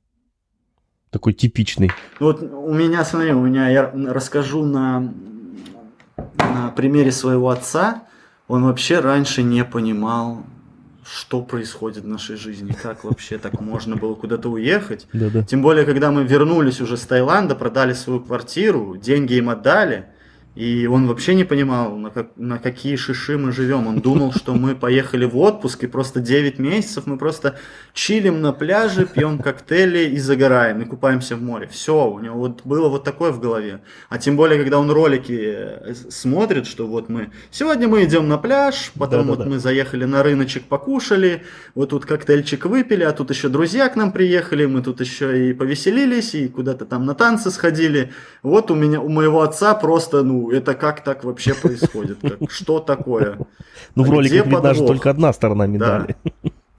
Такой типичный. Вот у меня, смотри, у меня, я расскажу на, на примере своего отца. Он вообще раньше не понимал что происходит в нашей жизни, как вообще так можно было куда-то уехать. Да-да. Тем более, когда мы вернулись уже с Таиланда, продали свою квартиру, деньги им отдали – и он вообще не понимал, на, как, на какие шиши мы живем. Он думал, что мы поехали в отпуск, и просто 9 месяцев мы просто чилим на пляже, пьем коктейли и загораем, и купаемся в море. Все, у него вот было вот такое в голове. А тем более, когда он ролики э, смотрит, что вот мы... Сегодня мы идем на пляж, потом да, вот мы заехали на рыночек, покушали, вот тут коктейльчик выпили, а тут еще друзья к нам приехали, мы тут еще и повеселились, и куда-то там на танцы сходили. Вот у меня, у моего отца просто, ну, это как так вообще происходит? Как, что такое? Ну, в роликах видно же только одна сторона медали.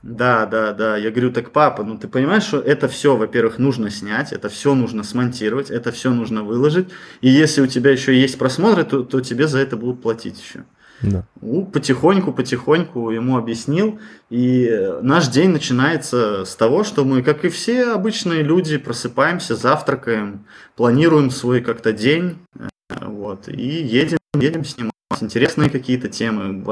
Да, да, да. Я говорю, так папа, ну ты понимаешь, что это все, во-первых, нужно снять, это все нужно смонтировать, это все нужно выложить. И если у тебя еще есть просмотры, то, то тебе за это будут платить еще. Да. Ну, потихоньку, потихоньку ему объяснил. И наш день начинается с того, что мы, как и все обычные люди, просыпаемся, завтракаем, планируем свой как-то день, вот, и едем, едем снимать интересные какие-то темы.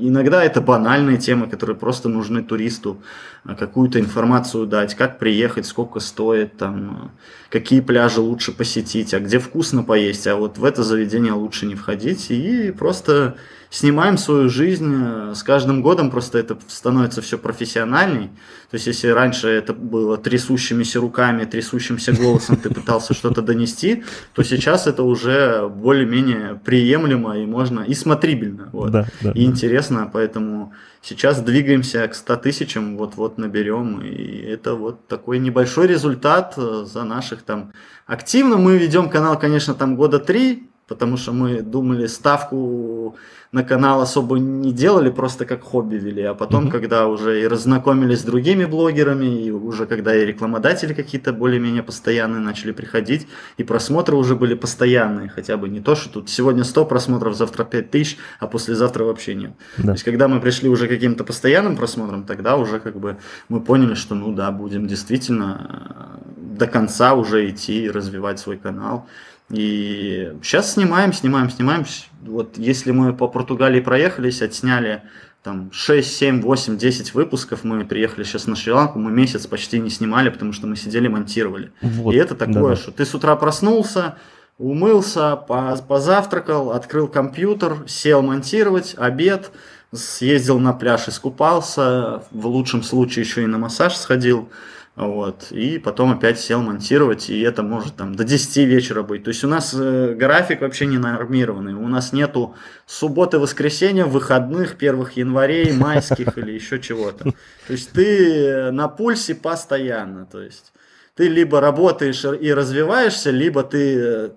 Иногда это банальные темы, которые просто нужны туристу, а, какую-то информацию дать, как приехать, сколько стоит, там, какие пляжи лучше посетить, а где вкусно поесть, а вот в это заведение лучше не входить. И просто снимаем свою жизнь. Э, с каждым годом просто это становится все профессиональней. То есть, если раньше это было трясущимися руками, трясущимся голосом ты пытался что-то донести, то сейчас это уже более-менее приемлемо и можно, и смотрибельно. Вот. Да, да, и интересно, поэтому сейчас двигаемся к 100 тысячам, вот-вот наберем, и это вот такой небольшой результат э, за наших там... Активно мы ведем канал, конечно, там года три, потому что мы думали ставку на канал особо не делали, просто как хобби вели, а потом, mm-hmm. когда уже и разнакомились с другими блогерами, и уже когда и рекламодатели какие-то более-менее постоянные начали приходить, и просмотры уже были постоянные, хотя бы не то, что тут сегодня 100 просмотров, завтра 5 тысяч, а послезавтра вообще нет. Да. То есть, когда мы пришли уже к каким-то постоянным просмотрам, тогда уже как бы мы поняли, что ну да, будем действительно до конца уже идти и развивать свой канал. И сейчас снимаем, снимаем, снимаем. Вот если мы по Португалии проехались, отсняли там 6, 7, 8, 10 выпусков, мы приехали сейчас на Шри-Ланку, мы месяц почти не снимали, потому что мы сидели, монтировали. Вот, и это такое, да, что ты с утра проснулся, умылся, позавтракал, открыл компьютер, сел монтировать, обед, съездил на пляж, искупался, в лучшем случае еще и на массаж сходил. Вот, и потом опять сел монтировать, и это может там до 10 вечера быть. То есть у нас э, график вообще не нормированный. У нас нету субботы, воскресенья, выходных, первых январей, майских или еще чего-то. То есть ты на пульсе постоянно. То есть ты либо работаешь и развиваешься, либо ты э,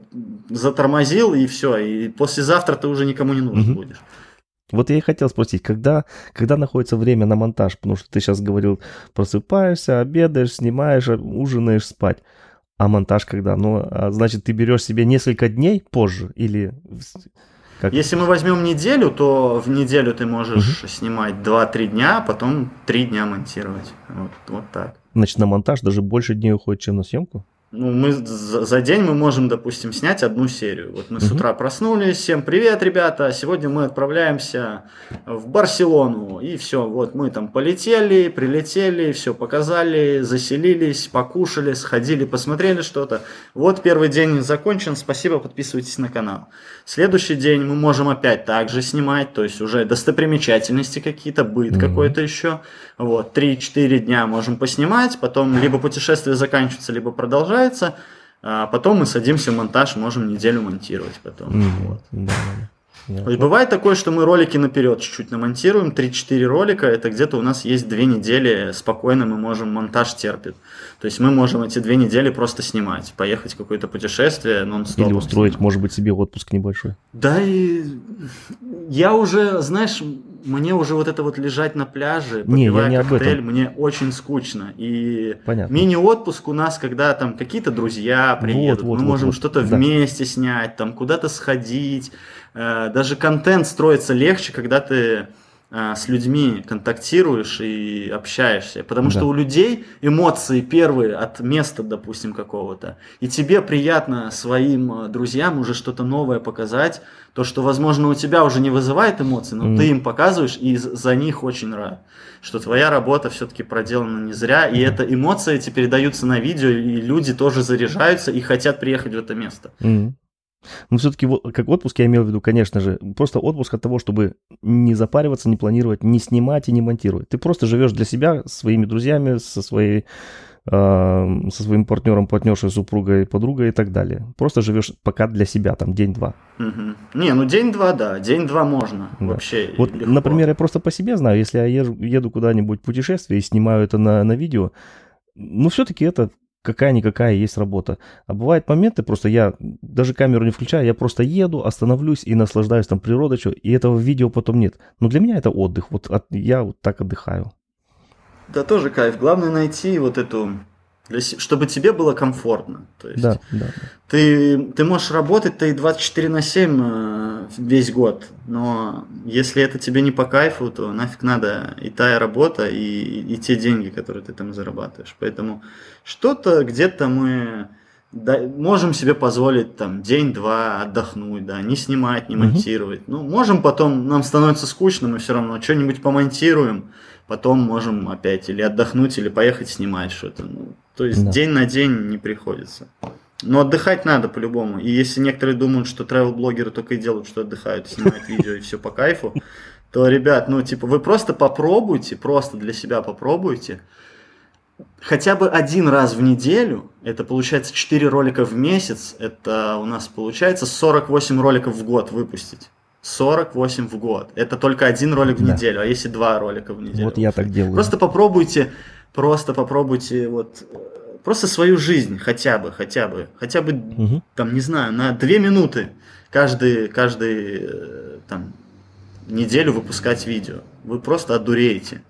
затормозил и все, и послезавтра ты уже никому не нужен будешь. Вот я и хотел спросить, когда, когда находится время на монтаж? Потому что ты сейчас говорил, просыпаешься, обедаешь, снимаешь, ужинаешь, спать. А монтаж когда? Ну, а значит, ты берешь себе несколько дней позже или... Как? Если мы возьмем неделю, то в неделю ты можешь угу. снимать 2-3 дня, а потом 3 дня монтировать. Вот, вот так. Значит, на монтаж даже больше дней уходит, чем на съемку? Ну, мы за, день мы можем, допустим, снять одну серию. Вот мы угу. с утра проснулись, всем привет, ребята, сегодня мы отправляемся в Барселону, и все, вот мы там полетели, прилетели, все показали, заселились, покушали, сходили, посмотрели что-то. Вот первый день закончен, спасибо, подписывайтесь на канал. Следующий день мы можем опять также снимать, то есть уже достопримечательности какие-то, быт угу. какой-то еще. Вот, 3-4 дня можем поснимать, потом либо путешествие заканчивается, либо продолжается нравится, а потом мы садимся в монтаж, можем неделю монтировать потом. Mm-hmm. Вот. Да, да. То есть бывает такое, что мы ролики наперед чуть-чуть намонтируем, 3-4 ролика, это где-то у нас есть две недели, спокойно мы можем, монтаж терпит. То есть мы можем эти две недели просто снимать, поехать в какое-то путешествие нон-стоп. Или устроить, снимать. может быть, себе отпуск небольшой. Да, и я уже, знаешь, мне уже вот это вот лежать на пляже, попивая не, не коктейль, мне очень скучно. И Понятно. мини-отпуск у нас, когда там какие-то друзья приедут, вот, вот, мы вот, можем вот, что-то да. вместе снять, там куда-то сходить. Э, даже контент строится легче, когда ты с людьми контактируешь и общаешься. Потому да. что у людей эмоции первые от места, допустим, какого-то. И тебе приятно своим а, друзьям уже что-то новое показать. То, что, возможно, у тебя уже не вызывает эмоций, но mm. ты им показываешь, и за них очень рад. Что твоя работа все-таки проделана не зря. И mm. это эмоции эти передаются на видео, и люди тоже заряжаются и хотят приехать в это место. Mm. Но все-таки как отпуск я имел в виду, конечно же, просто отпуск от того, чтобы не запариваться, не планировать, не снимать и не монтировать. Ты просто живешь для себя, со своими друзьями, со своей со своим партнером, партнершей, супругой, подругой и так далее. Просто живешь пока для себя, там, день-два. Угу. Не, ну день-два, да, день-два можно да. вообще. Вот, легко. например, я просто по себе знаю, если я езжу, еду куда-нибудь в путешествие и снимаю это на, на видео, ну, все-таки это какая-никакая есть работа. А бывают моменты, просто я даже камеру не включаю, я просто еду, остановлюсь и наслаждаюсь там природой, и этого видео потом нет. Но для меня это отдых, вот от, я вот так отдыхаю. Да, тоже кайф. Главное найти вот эту для, чтобы тебе было комфортно. То есть да, да. Ты, ты можешь работать-то и 24 на 7 э, весь год, но если это тебе не по кайфу, то нафиг надо и та работа, и, и те деньги, которые ты там зарабатываешь. Поэтому что-то где-то мы да, можем себе позволить там день-два отдохнуть, да, не снимать, не монтировать. Угу. Ну, можем потом, нам становится скучно, мы все равно что-нибудь помонтируем, потом можем опять или отдохнуть, или поехать снимать что-то. Ну, то есть да. день на день не приходится. Но отдыхать надо по-любому. И если некоторые думают, что travel-блогеры только и делают, что отдыхают, снимают видео и все по кайфу, то, ребят, ну, типа, вы просто попробуйте, просто для себя попробуйте. Хотя бы один раз в неделю, это получается 4 ролика в месяц, это у нас получается 48 роликов в год выпустить. 48 в год. Это только один ролик в да. неделю, а если два ролика в неделю? Вот я так делаю. Просто попробуйте, просто попробуйте вот просто свою жизнь хотя бы, хотя бы, хотя бы, угу. там, не знаю, на две минуты каждый, каждый э, там неделю выпускать видео. Вы просто одуреете.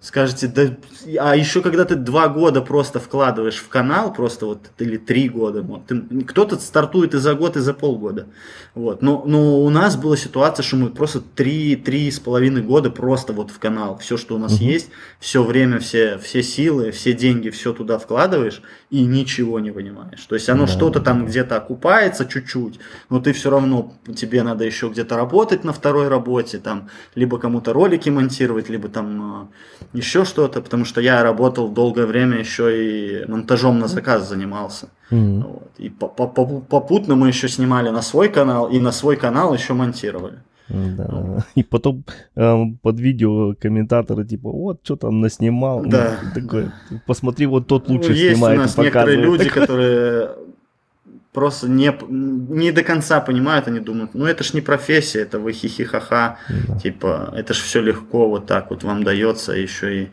Скажете, да, а еще когда ты два года просто вкладываешь в канал, просто вот, или три года, ты, кто-то стартует и за год, и за полгода, вот, но, но у нас была ситуация, что мы просто три, три с половиной года просто вот в канал, все, что у нас угу. есть, все время, все, все силы, все деньги, все туда вкладываешь, и ничего не понимаешь, то есть оно да. что-то там где-то окупается чуть-чуть, но ты все равно, тебе надо еще где-то работать на второй работе, там, либо кому-то ролики монтировать, либо там а, еще что-то, потому что я работал долгое время еще и монтажом на заказ занимался. Mm-hmm. Вот. И попутно мы еще снимали на свой канал, и на свой канал еще монтировали. Да. Вот. И потом э, под видео комментаторы типа, вот что там наснимал. Да. Ну, такой, посмотри, вот тот лучше Есть снимает. Есть у нас некоторые люди, которые просто не, не до конца понимают, они думают, ну это ж не профессия, это вы хихихаха, да. типа, это ж все легко вот так вот вам дается, еще и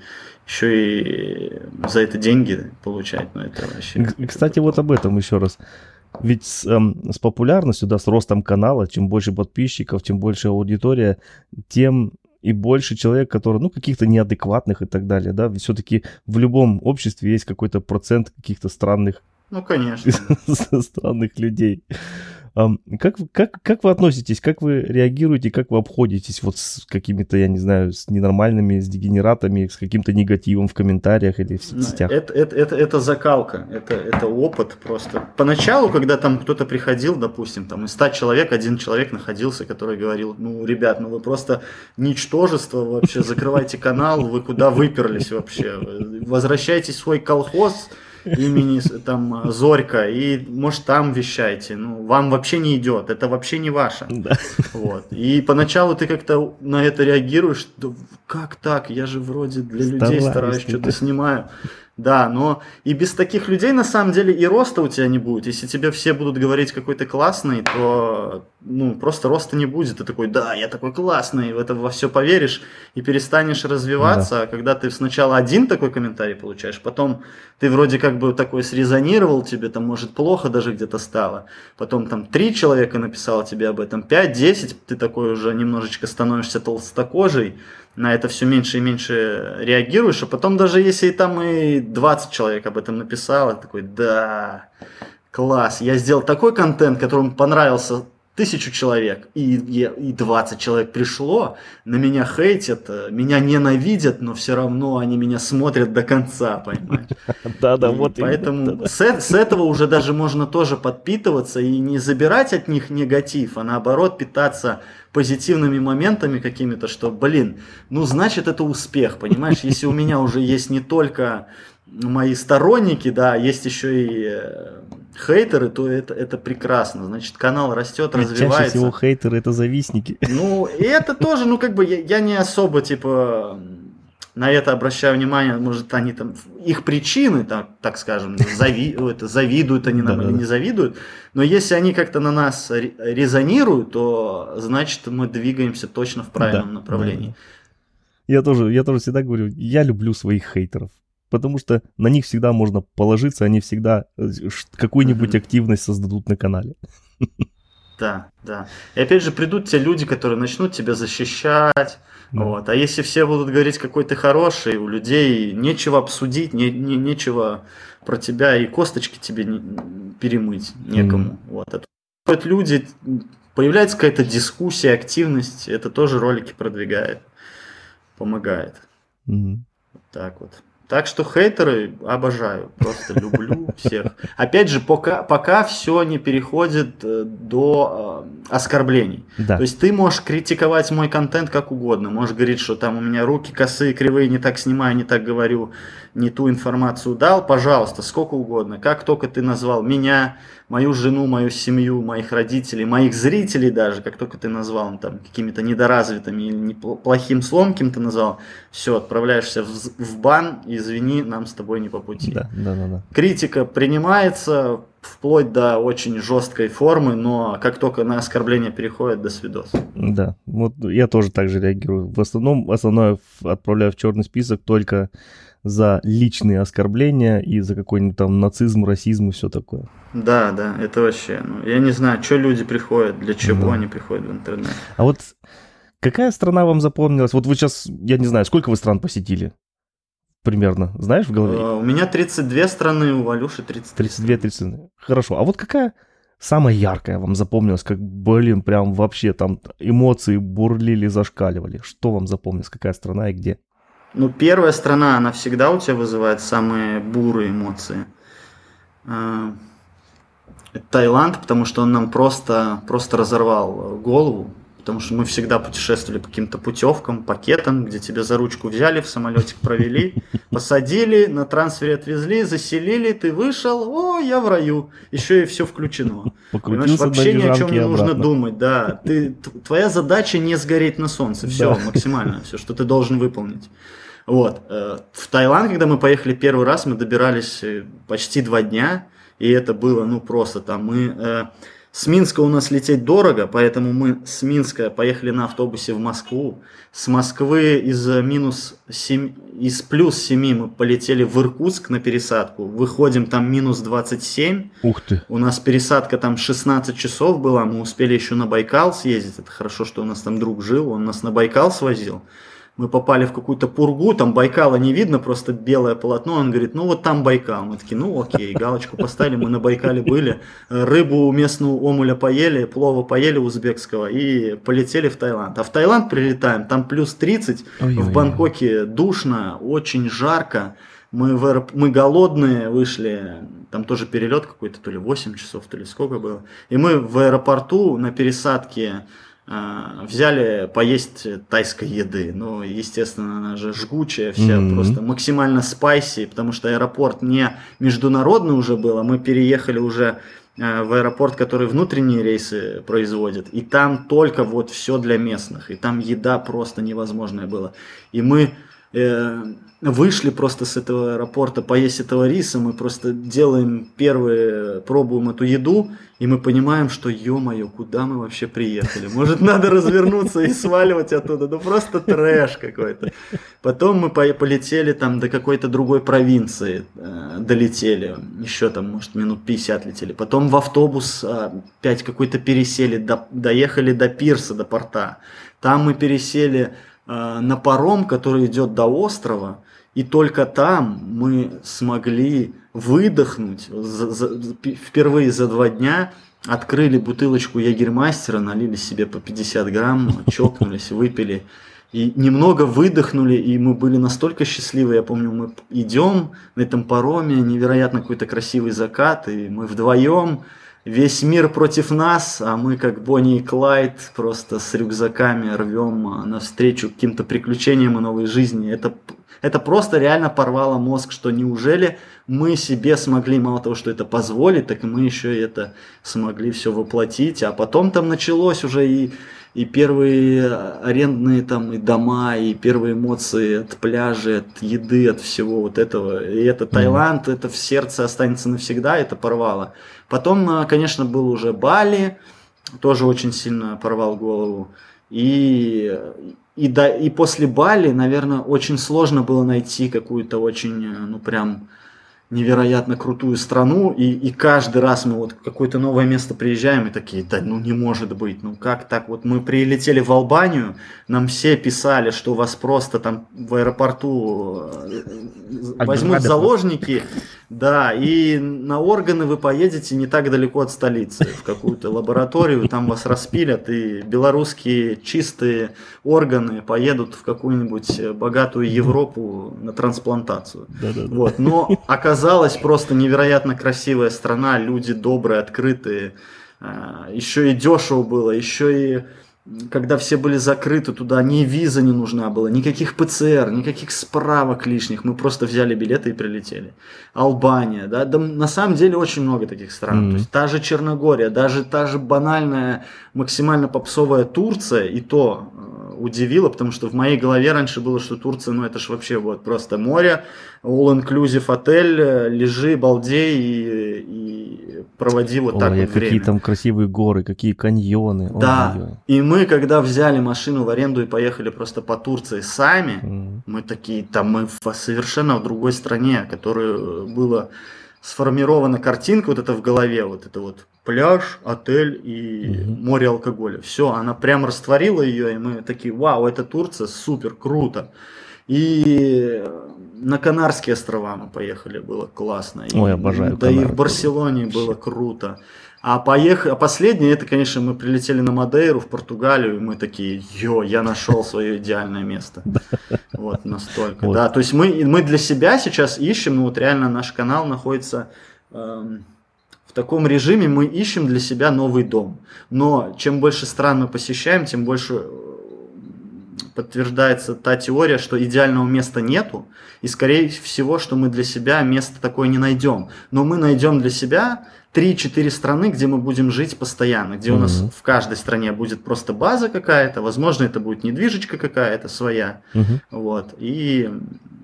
еще и за это деньги получать, ну это вообще... Кстати, вот об этом еще раз. Ведь с, эм, с популярностью, да, с ростом канала, чем больше подписчиков, чем больше аудитория, тем и больше человек, который, ну, каких-то неадекватных и так далее, да, ведь все-таки в любом обществе есть какой-то процент каких-то странных ну, конечно. Странных людей. Как, как, как вы относитесь, как вы реагируете, как вы обходитесь вот с какими-то, я не знаю, с ненормальными, с дегенератами, с каким-то негативом в комментариях или в соцсетях? Это, это, это, это закалка, это, это опыт просто. Поначалу, когда там кто-то приходил, допустим, там из 100 человек один человек находился, который говорил, ну, ребят, ну вы просто ничтожество вообще, закрывайте канал, вы куда выперлись вообще, возвращайтесь в свой колхоз, имени там Зорька, и может там вещайте. Ну, вам вообще не идет, это вообще не ваше. Да. Вот. И поначалу ты как-то на это реагируешь, да, как так, я же вроде для людей стараюсь, что-то снимаю. Да, но и без таких людей на самом деле и роста у тебя не будет. Если тебе все будут говорить, какой ты классный, то ну, просто роста не будет. Ты такой, да, я такой классный, в это во все поверишь и перестанешь развиваться. Да. А когда ты сначала один такой комментарий получаешь, потом ты вроде как бы такой срезонировал, тебе там может плохо даже где-то стало. Потом там три человека написало тебе об этом, пять, десять, ты такой уже немножечко становишься толстокожий на это все меньше и меньше реагируешь, а потом даже если там и 20 человек об этом написало, такой, да, класс, я сделал такой контент, которому понравился тысячу человек, и, и 20 человек пришло, на меня хейтят, меня ненавидят, но все равно они меня смотрят до конца, понимаешь? Да-да, вот Поэтому с, с этого уже даже можно тоже подпитываться и не забирать от них негатив, а наоборот питаться позитивными моментами какими-то, что, блин, ну значит это успех, понимаешь? Если у меня уже есть не только мои сторонники, да, есть еще и э, хейтеры, то это, это прекрасно. Значит, канал растет, развивается. Чаще всего хейтеры это завистники. Ну, и это тоже, ну, как бы я, я не особо, типа, на это обращаю внимание, может, они там, их причины, так, так скажем, зави, это, завидуют они нам или не завидуют, но если они как-то на нас резонируют, то значит мы двигаемся точно в правильном направлении. Я тоже, я тоже всегда говорю, я люблю своих хейтеров потому что на них всегда можно положиться, они всегда э, какую-нибудь mm-hmm. активность создадут на канале. Да, да. И опять же придут те люди, которые начнут тебя защищать. Да. Вот. А если все будут говорить, какой ты хороший, у людей нечего обсудить, не, не, нечего про тебя и косточки тебе не, перемыть некому. Mm. Вот. Это люди, появляется какая-то дискуссия, активность, это тоже ролики продвигает, помогает. Mm. Вот так вот. Так что хейтеры обожаю, просто люблю всех. Опять же, пока, пока все не переходит э, до э, оскорблений. Да. То есть ты можешь критиковать мой контент как угодно. Можешь говорить, что там у меня руки косые, кривые, не так снимаю, не так говорю, не ту информацию дал. Пожалуйста, сколько угодно. Как только ты назвал меня, мою жену, мою семью, моих родителей, моих зрителей даже, как только ты назвал там какими-то недоразвитыми или плохим словом кем-то назвал, все, отправляешься в, в бан, извини, нам с тобой не по пути. Да, да, да, да. Критика принимается вплоть до очень жесткой формы, но как только на оскорбление переходит, до свидос. Да, вот я тоже так же реагирую. В основном основное отправляю в черный список только за личные оскорбления и за какой-нибудь там нацизм, расизм и все такое. Да, да, это вообще, ну, я не знаю, что люди приходят, для чего да. они приходят в интернет. А вот какая страна вам запомнилась? Вот вы сейчас, я не знаю, сколько вы стран посетили? Примерно, знаешь в голове? Uh, у меня 32 страны, у Валюши 30. 32, 30. Хорошо, а вот какая самая яркая вам запомнилась, как, блин, прям вообще там эмоции бурлили, зашкаливали? Что вам запомнилось, какая страна и где? Ну, первая страна, она всегда у тебя вызывает самые бурые эмоции. А, это Таиланд, потому что он нам просто, просто разорвал голову потому что мы всегда путешествовали по каким-то путевкам, пакетам, где тебя за ручку взяли, в самолетик провели, посадили, на трансфере отвезли, заселили, ты вышел, о, я в раю, еще и все включено. Понимаешь, вообще ни о чем не нужно думать, да. Ты, твоя задача не сгореть на солнце, все, да. максимально, все, что ты должен выполнить. Вот. Э, в Таиланд, когда мы поехали первый раз, мы добирались э, почти два дня, и это было, ну, просто там мы э, с Минска у нас лететь дорого, поэтому мы с Минска поехали на автобусе в Москву. С Москвы из минус 7, из плюс 7 мы полетели в Иркутск на пересадку. Выходим там минус 27. Ух ты. У нас пересадка там 16 часов была, мы успели еще на Байкал съездить. Это хорошо, что у нас там друг жил, он нас на Байкал свозил мы попали в какую-то пургу, там Байкала не видно, просто белое полотно, он говорит, ну вот там Байкал. Мы такие, ну окей, галочку поставили, мы на Байкале были, рыбу местную омуля поели, плова поели узбекского и полетели в Таиланд. А в Таиланд прилетаем, там плюс 30, Ой-ой-ой. в Бангкоке душно, очень жарко, мы, в аэроп... мы голодные вышли, там тоже перелет какой-то, то ли 8 часов, то ли сколько было. И мы в аэропорту на пересадке взяли поесть тайской еды. Ну, естественно, она же жгучая вся, mm-hmm. просто максимально спайси, потому что аэропорт не международный уже был, а мы переехали уже а, в аэропорт, который внутренние рейсы производит, и там только вот все для местных, и там еда просто невозможная была. И мы э, вышли просто с этого аэропорта поесть этого риса, мы просто делаем первые, пробуем эту еду, и мы понимаем, что, ё-моё, куда мы вообще приехали? Может, надо развернуться и сваливать оттуда? Ну, просто трэш какой-то. Потом мы полетели там до какой-то другой провинции, э, долетели, еще там, может, минут 50 летели. Потом в автобус э, опять какой-то пересели, до, доехали до пирса, до порта. Там мы пересели на паром, который идет до острова, и только там мы смогли выдохнуть. За, за, впервые за два дня открыли бутылочку ягермастера, налили себе по 50 грамм, чокнулись, выпили. И немного выдохнули, и мы были настолько счастливы. Я помню, мы идем на этом пароме, невероятно какой-то красивый закат, и мы вдвоем, весь мир против нас, а мы как Бонни и Клайд просто с рюкзаками рвем а, навстречу каким-то приключениям и новой жизни. Это это просто реально порвало мозг, что неужели мы себе смогли, мало того, что это позволить, так и мы еще это смогли все воплотить. А потом там началось уже и, и первые арендные там и дома, и первые эмоции от пляжа, от еды, от всего вот этого. И это Таиланд, mm-hmm. это в сердце останется навсегда, это порвало. Потом, а, конечно, был уже Бали, тоже очень сильно порвал голову. И и, да, и после Бали, наверное, очень сложно было найти какую-то очень, э, ну, прям невероятно крутую страну, и, и каждый раз мы вот в какое-то новое место приезжаем и такие, да ну не может быть, ну как так, вот мы прилетели в Албанию, нам все писали, что вас просто там в аэропорту э, возьмут заложники, да, и на органы вы поедете не так далеко от столицы, в какую-то лабораторию, там вас распилят, и белорусские чистые органы поедут в какую-нибудь богатую Европу на трансплантацию. Вот, но оказалось просто невероятно красивая страна, люди добрые, открытые, а, еще и дешево было, еще и когда все были закрыты, туда ни виза не нужна была, никаких ПЦР, никаких справок лишних. Мы просто взяли билеты и прилетели. Албания, да, да на самом деле очень много таких стран. Mm-hmm. То есть та же Черногория, даже та же банальная, максимально попсовая Турция, и то э, удивило, потому что в моей голове раньше было, что Турция, ну это ж вообще вот просто море, all-inclusive отель, лежи, балдей и, и проводи вот Ой, так вот какие время. там красивые горы, какие каньоны. Да, Ой, и мы, когда взяли машину в аренду и поехали просто по Турции сами, mm. мы такие, там мы в, совершенно в другой стране, которая была сформирована картинка вот это в голове, вот это вот пляж, отель и mm море алкоголя. Все, она прям растворила ее, и мы такие, вау, это Турция, супер, круто. И на Канарские острова мы поехали, было классно. Ой, обожаю. Да Канары. и в Барселоне было круто. А, поех... а последнее, это, конечно, мы прилетели на Мадейру, в Португалию, и мы такие, йо, я нашел свое идеальное место. Вот, настолько. Да, то есть мы, мы для себя сейчас ищем, ну вот реально наш канал находится эм, в таком режиме, мы ищем для себя новый дом. Но чем больше стран мы посещаем, тем больше подтверждается та теория, что идеального места нету, и скорее всего, что мы для себя место такое не найдем. Но мы найдем для себя 3-4 страны, где мы будем жить постоянно, где mm-hmm. у нас в каждой стране будет просто база какая-то, возможно, это будет недвижечка какая-то своя, mm-hmm. вот, и,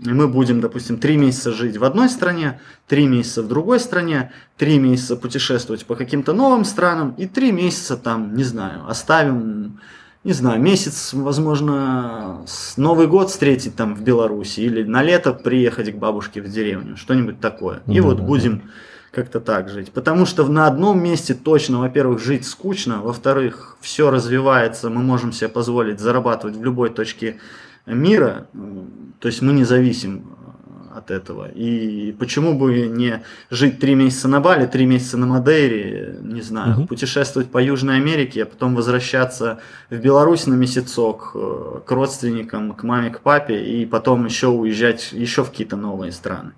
мы будем, допустим, 3 месяца жить в одной стране, 3 месяца в другой стране, 3 месяца путешествовать по каким-то новым странам, и 3 месяца там, не знаю, оставим не знаю, месяц, возможно, с Новый год встретить там в Беларуси или на лето приехать к бабушке в деревню, что-нибудь такое. И да, вот будем. Как-то так жить. Потому что на одном месте точно, во-первых, жить скучно, во-вторых, все развивается, мы можем себе позволить зарабатывать в любой точке мира, то есть мы не зависим от этого. И почему бы не жить три месяца на Бали, три месяца на Мадейре, не знаю, угу. путешествовать по Южной Америке, а потом возвращаться в Беларусь на месяцок э, к родственникам, к маме, к папе, и потом еще уезжать еще в какие-то новые страны.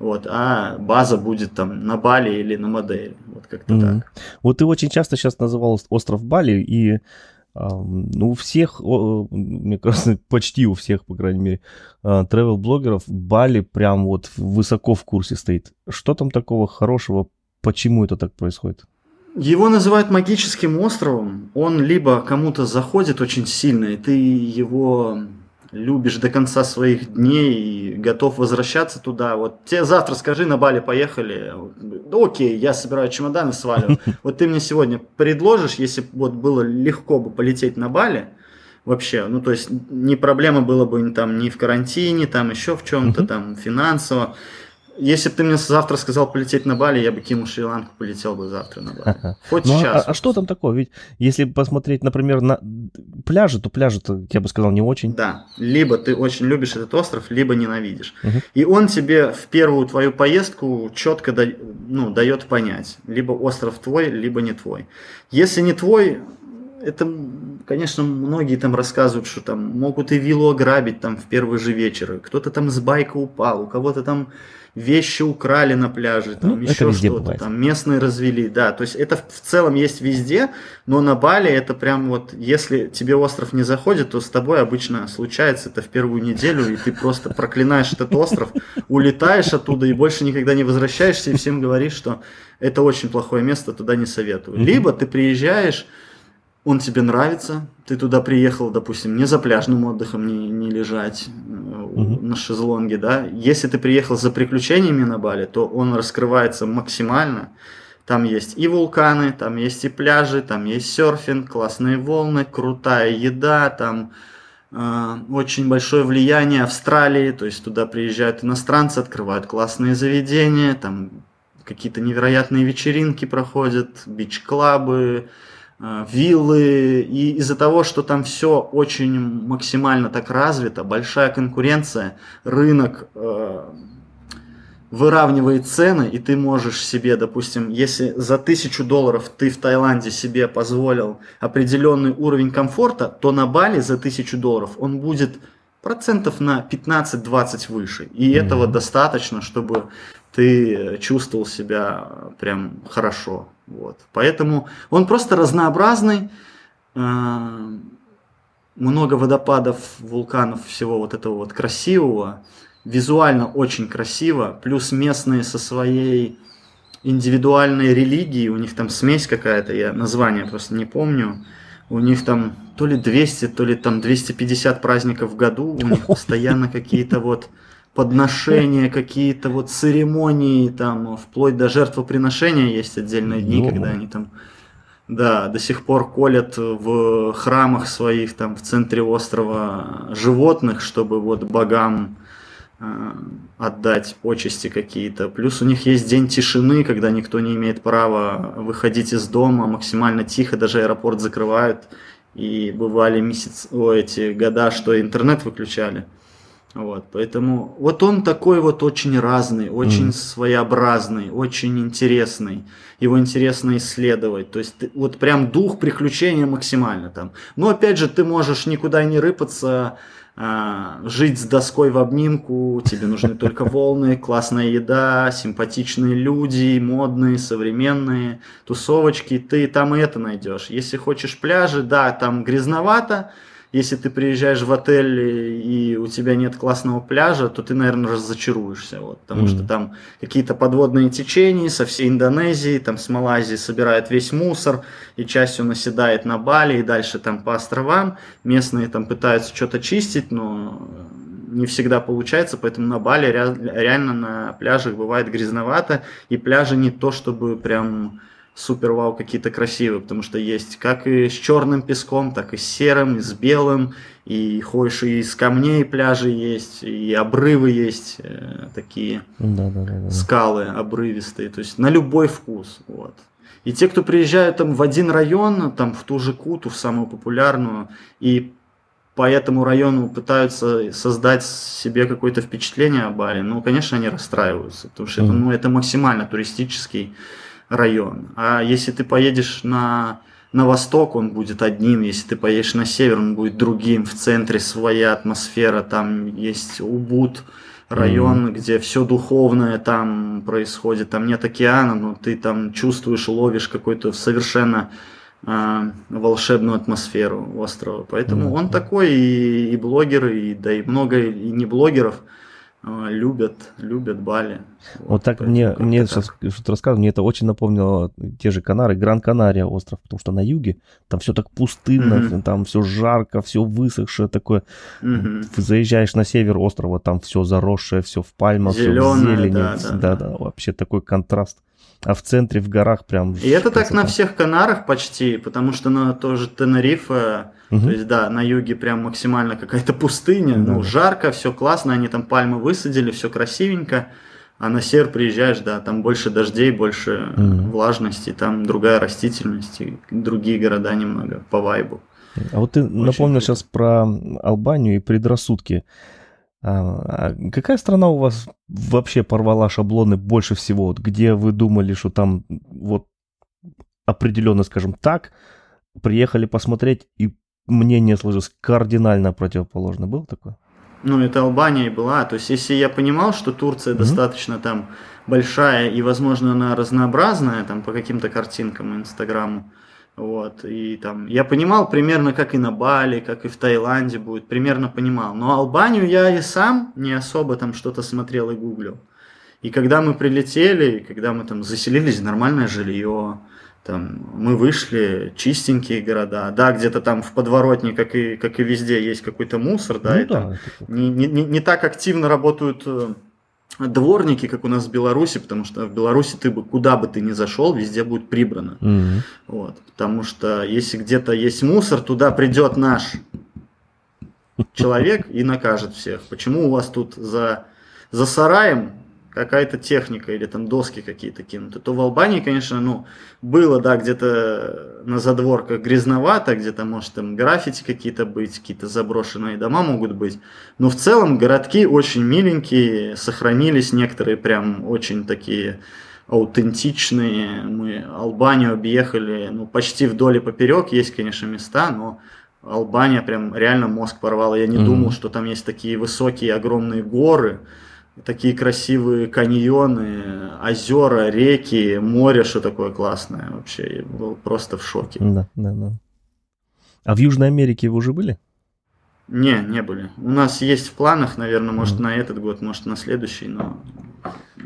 Вот, а база будет там на Бали или на Мадейре. Вот как-то mm так. Вот ты очень часто сейчас называл остров Бали, и ну, у всех, мне кажется, почти у всех, по крайней мере, travel-блогеров Бали прям вот высоко в курсе стоит. Что там такого хорошего? Почему это так происходит? Его называют магическим островом. Он либо кому-то заходит очень сильно, и ты его любишь до конца своих дней и готов возвращаться туда. Вот тебе завтра скажи, на Бали поехали. Окей, я собираю чемоданы, свалю. Вот ты мне сегодня предложишь, если вот было легко бы полететь на Бали, вообще, ну то есть не проблема было бы там ни в карантине, там еще в чем-то, там финансово. Если бы ты мне завтра сказал полететь на Бали, я бы кинул Шри-Ланку, полетел бы завтра на Бали. Хоть ну, сейчас. А, а что там такое? Ведь если посмотреть, например, на пляжи, то пляжи-то, я бы сказал, не очень. Да, либо ты очень любишь этот остров, либо ненавидишь. Угу. И он тебе в первую твою поездку четко да, ну, дает понять, либо остров твой, либо не твой. Если не твой, это, конечно, многие там рассказывают, что там могут и виллу ограбить там в первый же вечер. Кто-то там с байка упал, у кого-то там вещи украли на пляже, там ну, еще что-то, там местные развели, да, то есть это в целом есть везде, но на Бали это прям вот, если тебе остров не заходит, то с тобой обычно случается это в первую неделю, и ты просто проклинаешь этот остров, улетаешь оттуда и больше никогда не возвращаешься, и всем говоришь, что это очень плохое место, туда не советую. Либо ты приезжаешь, он тебе нравится, ты туда приехал, допустим, не за пляжным отдыхом, не, не лежать угу. на шезлонге, да. Если ты приехал за приключениями на Бали, то он раскрывается максимально. Там есть и вулканы, там есть и пляжи, там есть серфинг, классные волны, крутая еда, там э, очень большое влияние Австралии, то есть туда приезжают иностранцы, открывают классные заведения, там какие-то невероятные вечеринки проходят, бич-клабы, э, виллы, и из-за того, что там все очень максимально так развито, большая конкуренция, рынок э, выравнивает цены, и ты можешь себе, допустим, если за тысячу долларов ты в Таиланде себе позволил определенный уровень комфорта, то на Бали за тысячу долларов он будет процентов на 15-20 выше. И mm-hmm. этого достаточно, чтобы ты чувствовал себя прям хорошо. Вот. Поэтому он просто разнообразный, э, много водопадов, вулканов, всего вот этого вот красивого визуально очень красиво, плюс местные со своей индивидуальной религией, у них там смесь какая-то, я название просто не помню, у них там то ли 200, то ли там 250 праздников в году, у них постоянно какие-то вот подношения, какие-то вот церемонии, там, вплоть до жертвоприношения есть отдельные дни, когда они там, да, до сих пор колят в храмах своих, там, в центре острова животных, чтобы вот богам Э, отдать почести какие-то. Плюс у них есть день тишины, когда никто не имеет права выходить из дома максимально тихо, даже аэропорт закрывают. И бывали месяц, о, эти года, что интернет выключали. Вот, поэтому вот он такой вот очень разный, очень mm. своеобразный, очень интересный. Его интересно исследовать. То есть вот прям дух приключения максимально там. Но опять же, ты можешь никуда не рыпаться, а, жить с доской в обнимку, тебе нужны только волны, классная еда, симпатичные люди, модные, современные, тусовочки, ты там и это найдешь. Если хочешь пляжи, да, там грязновато, если ты приезжаешь в отель и у тебя нет классного пляжа, то ты, наверное, разочаруешься, вот, потому mm-hmm. что там какие-то подводные течения со всей Индонезии, там с Малайзии собирает весь мусор, и частью наседает на Бали, и дальше там по островам. Местные там пытаются что-то чистить, но не всегда получается, поэтому на Бали реально на пляжах бывает грязновато, и пляжи не то чтобы прям супер вау какие-то красивые, потому что есть как и с черным песком, так и с серым, и с белым, и ходишь и из камней пляжи есть, и обрывы есть э, такие да, да, да, да. скалы обрывистые, то есть на любой вкус, вот. И те, кто приезжают там в один район, там в ту же Куту, в самую популярную, и по этому району пытаются создать себе какое-то впечатление о Бали, ну, конечно, они расстраиваются, потому что mm. это, ну, это максимально туристический район. А если ты поедешь на, на восток, он будет одним, если ты поедешь на север, он будет другим. В центре своя атмосфера, там есть Убуд, район, mm-hmm. где все духовное там происходит, там нет океана, но ты там чувствуешь, ловишь какой-то совершенно э, волшебную атмосферу острова. Поэтому mm-hmm. он такой, и, и блогеры, и, да и много и не блогеров – любят, любят Бали. Вот, вот так мне, мне сейчас что-то рассказывал, мне это очень напомнило те же Канары, Гран-Канария остров, потому что на юге там все так пустынно, mm-hmm. там все жарко, все высохшее такое. Mm-hmm. Заезжаешь на север острова, там все заросшее, все в пальмах, Зеленое, все в зелени. Да, да, да, да, вообще такой контраст. А в центре, в горах прям... И это красота. так на всех Канарах почти, потому что на тоже Тенерифе Угу. То есть, да, на юге прям максимально какая-то пустыня, да. ну, жарко, все классно, они там пальмы высадили, все красивенько. А на север приезжаешь, да, там больше дождей, больше угу. влажности, там другая растительность, и другие города немного по вайбу. А вот ты Очень напомнил круто. сейчас про Албанию и предрассудки. А, а какая страна у вас вообще порвала шаблоны больше всего? Вот где вы думали, что там вот определенно, скажем так, приехали посмотреть и мнение сложилось кардинально противоположно. Был такое? Ну, это Албания и была. То есть, если я понимал, что Турция mm-hmm. достаточно там большая и, возможно, она разнообразная там по каким-то картинкам Инстаграму, вот, и там, я понимал примерно, как и на Бали, как и в Таиланде будет, примерно понимал. Но Албанию я и сам не особо там что-то смотрел и гуглил. И когда мы прилетели, когда мы там заселились, нормальное жилье, там, мы вышли, чистенькие города. Да, где-то там в подворотне, как и, как и везде, есть какой-то мусор, да, ну, и да, там не, не, не так активно работают э, дворники, как у нас в Беларуси, потому что в Беларуси ты бы куда бы ты ни зашел, везде будет прибрано. Mm-hmm. Вот, потому что если где-то есть мусор, туда придет наш человек и накажет всех. Почему у вас тут за, за сараем какая-то техника или там доски какие-то кинуты, то в Албании, конечно, ну, было, да, где-то на задворках грязновато, где-то, может, там граффити какие-то быть, какие-то заброшенные дома могут быть, но в целом городки очень миленькие, сохранились некоторые прям очень такие аутентичные. Мы Албанию объехали, ну, почти вдоль и поперек, есть, конечно, места, но Албания прям реально мозг порвала. Я не mm-hmm. думал, что там есть такие высокие огромные горы, такие красивые каньоны, озера, реки, море, что такое классное вообще. Я был просто в шоке. Да, да, да. А в Южной Америке вы уже были? Не, не были. У нас есть в планах, наверное, может mm. на этот год, может на следующий, но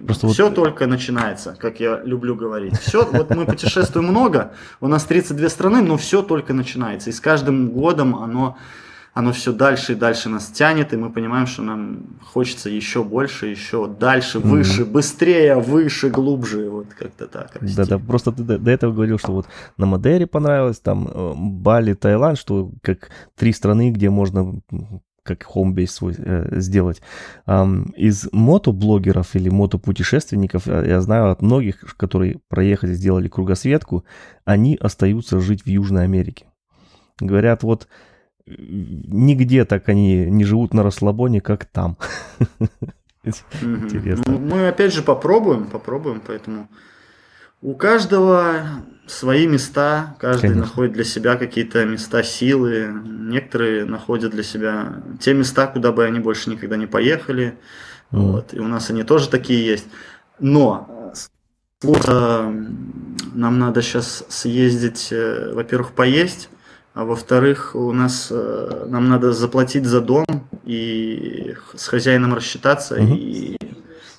Просто все вот... только начинается, как я люблю говорить. Все, вот мы путешествуем много, у нас 32 страны, но все только начинается. И с каждым годом оно оно все дальше и дальше нас тянет, и мы понимаем, что нам хочется еще больше, еще дальше, выше, mm-hmm. быстрее, выше, глубже, вот как-то так. Да-да, просто ты до, до этого говорил, что вот на Мадере понравилось, там э, Бали, Таиланд, что как три страны, где можно как хомбейс свой э, сделать. Um, из мотоблогеров или мотопутешественников я, я знаю от многих, которые проехали, сделали кругосветку, они остаются жить в Южной Америке. Говорят, вот нигде так они не живут на расслабоне, как там. Интересно. Ну, мы опять же попробуем, попробуем, поэтому у каждого свои места, каждый Конечно. находит для себя какие-то места силы, некоторые находят для себя те места, куда бы они больше никогда не поехали, mm. вот, и у нас они тоже такие есть. Но нам надо сейчас съездить, э, во-первых, поесть, а во-вторых, у нас э, нам надо заплатить за дом и с хозяином рассчитаться, угу. и,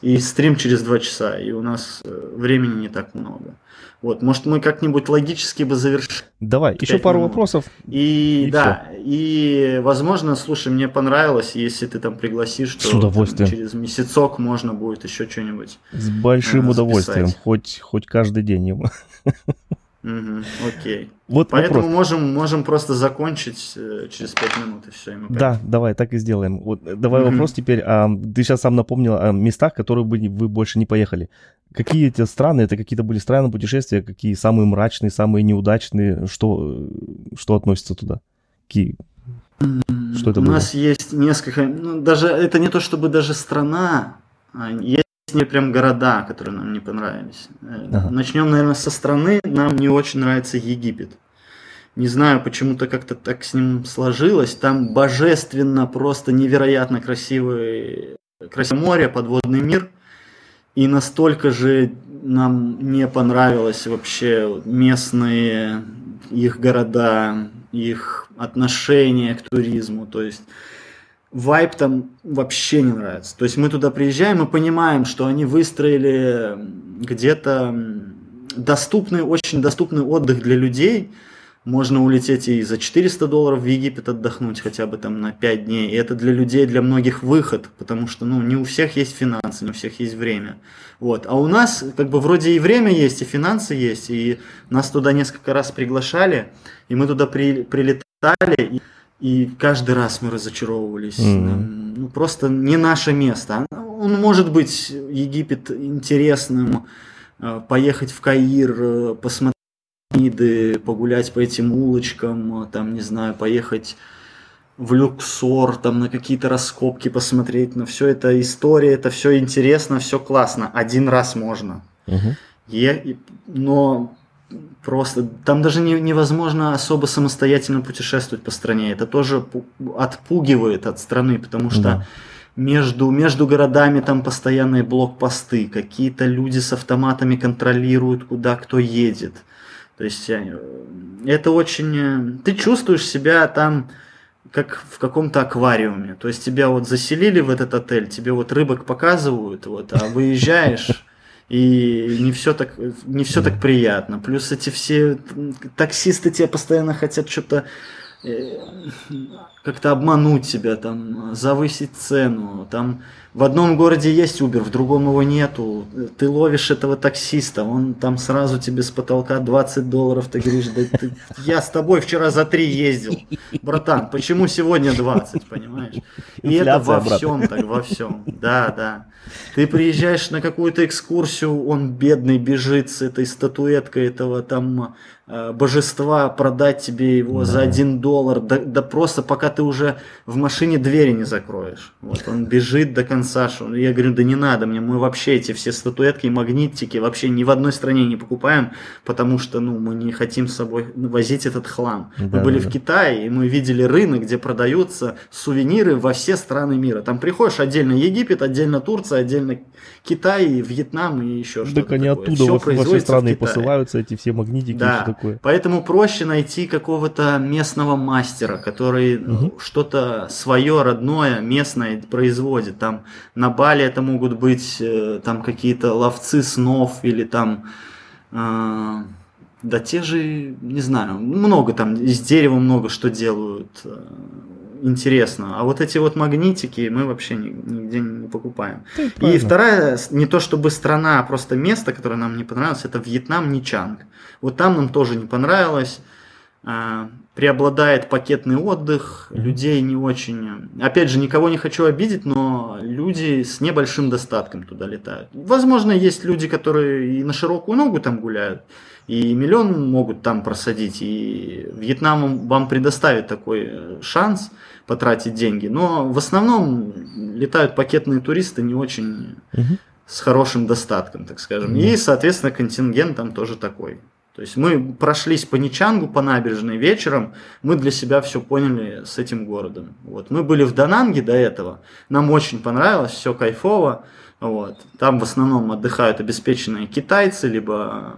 и стрим через два часа, и у нас э, времени не так много. Вот, может, мы как-нибудь логически бы завершили. Давай, еще пару минут. вопросов. И, и да, все. и, возможно, слушай, мне понравилось, если ты там пригласишь, что С удовольствием. через месяцок можно будет еще что-нибудь. С большим э, удовольствием, хоть, хоть каждый день его. Угу, окей. Вот Поэтому вопрос. можем, можем просто закончить э, через пять минут и все. И да, давай, так и сделаем. Вот, э, давай угу. вопрос теперь. А, ты сейчас сам напомнил о местах, которые бы вы больше не поехали. Какие эти страны? Это какие-то были странные путешествия? Какие самые мрачные, самые неудачные? Что, что относится туда? Какие, что это У было? нас есть несколько... Ну, даже это не то чтобы даже страна, а есть не прям города, которые нам не понравились. Э, ага. Начнем, наверное, со страны. Нам не очень нравится Египет. Не знаю, почему-то как-то так с ним сложилось. Там божественно, просто невероятно красивое, красивое море, подводный мир. И настолько же нам не понравилось вообще местные их города, их отношение к туризму. То есть вайп там вообще не нравится. То есть мы туда приезжаем и понимаем, что они выстроили где-то доступный, очень доступный отдых для людей. Можно улететь и за 400 долларов в Египет отдохнуть хотя бы там на 5 дней. И это для людей, для многих выход, потому что ну, не у всех есть финансы, не у всех есть время. Вот. А у нас как бы вроде и время есть, и финансы есть, и нас туда несколько раз приглашали, и мы туда при, прилетали, и и каждый раз мы разочаровывались. Mm-hmm. Ну, просто не наше место. Он может быть Египет интересным, э, поехать в Каир, э, посмотреть виды, погулять по этим улочкам, э, там, не знаю, поехать в Люксор, там на какие-то раскопки посмотреть, на все это история, это все интересно, все классно. Один раз можно. Uh-huh. Я, но просто там даже не, невозможно особо самостоятельно путешествовать по стране. Это тоже отпугивает от страны, потому что да. между, между городами там постоянные блокпосты, какие-то люди с автоматами контролируют, куда кто едет. То есть э, это очень... Э, ты чувствуешь себя там как в каком-то аквариуме. То есть тебя вот заселили в этот отель, тебе вот рыбок показывают, вот, а выезжаешь и не все так, не все так приятно. Плюс эти все таксисты тебе постоянно хотят что-то э, как-то обмануть себя, там, завысить цену, там, в одном городе есть Uber, в другом его нету. Ты ловишь этого таксиста, он там сразу тебе с потолка 20 долларов, ты говоришь, да ты, я с тобой вчера за 3 ездил. Братан, почему сегодня 20, понимаешь? И Инфляция, это во брат. всем так, во всем. Да, да. Ты приезжаешь на какую-то экскурсию, он бедный бежит с этой статуэткой этого там божества, продать тебе его да. за один доллар, да, да просто пока ты уже в машине двери не закроешь. Вот он бежит до конца. Что... Я говорю, да не надо мне, мы вообще эти все статуэтки, магнитики вообще ни в одной стране не покупаем, потому что ну, мы не хотим с собой возить этот хлам. Да, мы были да, в Китае, и мы видели рынок, где продаются сувениры во все страны мира. Там приходишь отдельно Египет, отдельно Турция, отдельно Китай, Вьетнам и еще что-то. Так они такое. оттуда все во, во все страны посылаются, эти все магнитики. Да, такое. Поэтому проще найти какого-то местного мастера, который угу. что-то свое, родное, местное производит. Там на Бали это могут быть э, там какие-то ловцы снов или там... Э, да те же, не знаю, много там, из дерева много что делают э, интересно. А вот эти вот магнитики мы вообще нигде не покупаем. Да, и вторая, не то чтобы страна, а просто место, которое нам не понравилось, это Вьетнам Ничанг. Вот там нам тоже не понравилось. А, преобладает пакетный отдых, людей не очень... Опять же, никого не хочу обидеть, но люди с небольшим достатком туда летают. Возможно, есть люди, которые и на широкую ногу там гуляют, и миллион могут там просадить, и Вьетнам вам предоставит такой э, шанс потратить деньги. Но в основном летают пакетные туристы не очень угу. с хорошим достатком, так скажем. Угу. И, соответственно, контингент там тоже такой. То есть мы прошлись по Ничангу, по набережной вечером, мы для себя все поняли с этим городом. Вот. Мы были в Дананге до этого, нам очень понравилось, все кайфово. Вот. Там в основном отдыхают обеспеченные китайцы, либо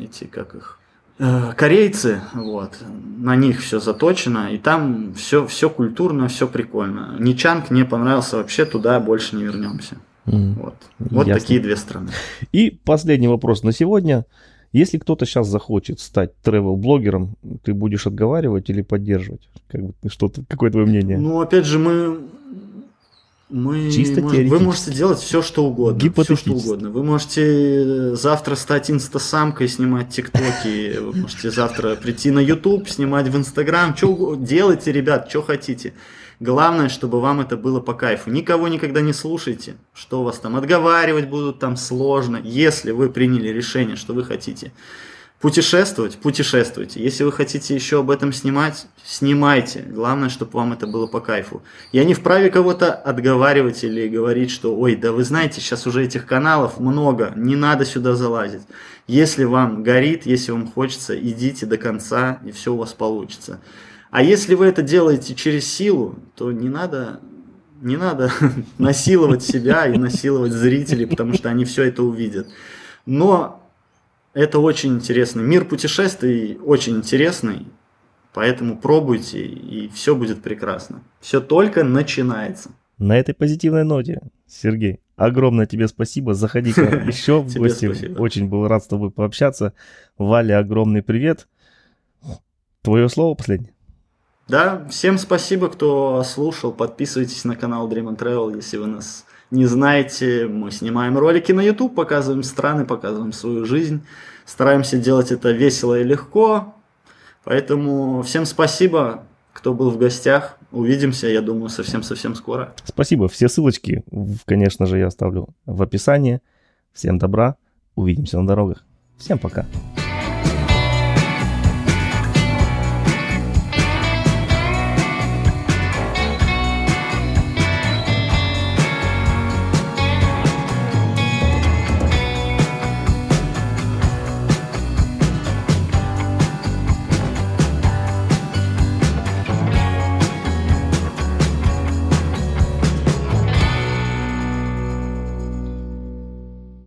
эти, как их, э, корейцы, вот, на них все заточено, и там все, все культурно, все прикольно. Ничанг не понравился вообще, туда больше не вернемся. Mm. Вот, вот такие две страны. И последний вопрос на сегодня. Если кто-то сейчас захочет стать travel-блогером, ты будешь отговаривать или поддерживать? Как бы, что-то, какое твое мнение? Ну, опять же, мы мы Чисто мож, вы можете делать все, что угодно. Все, что угодно. Вы можете э, завтра стать инстасамкой, снимать тиктоки. Вы можете завтра прийти на YouTube, снимать в Инстаграм. Что делайте, ребят, что хотите. Главное, чтобы вам это было по кайфу. Никого никогда не слушайте, что вас там отговаривать будут там сложно. Если вы приняли решение, что вы хотите Путешествовать, путешествуйте. Если вы хотите еще об этом снимать, снимайте. Главное, чтобы вам это было по кайфу. Я не вправе кого-то отговаривать или говорить, что ой, да вы знаете, сейчас уже этих каналов много, не надо сюда залазить. Если вам горит, если вам хочется, идите до конца, и все у вас получится. А если вы это делаете через силу, то не надо, не надо насиловать себя и насиловать зрителей, потому что они все это увидят. Но это очень интересно. Мир путешествий очень интересный, поэтому пробуйте, и все будет прекрасно. Все только начинается. На этой позитивной ноте, Сергей, огромное тебе спасибо. Заходи еще в гости. Очень был рад с тобой пообщаться. Валя, огромный привет. Твое слово последнее. Да, всем спасибо, кто слушал. Подписывайтесь на канал Dream and Travel, если вы нас не знаете, мы снимаем ролики на YouTube, показываем страны, показываем свою жизнь. Стараемся делать это весело и легко. Поэтому всем спасибо, кто был в гостях. Увидимся, я думаю, совсем-совсем скоро. Спасибо. Все ссылочки, конечно же, я оставлю в описании. Всем добра. Увидимся на дорогах. Всем пока.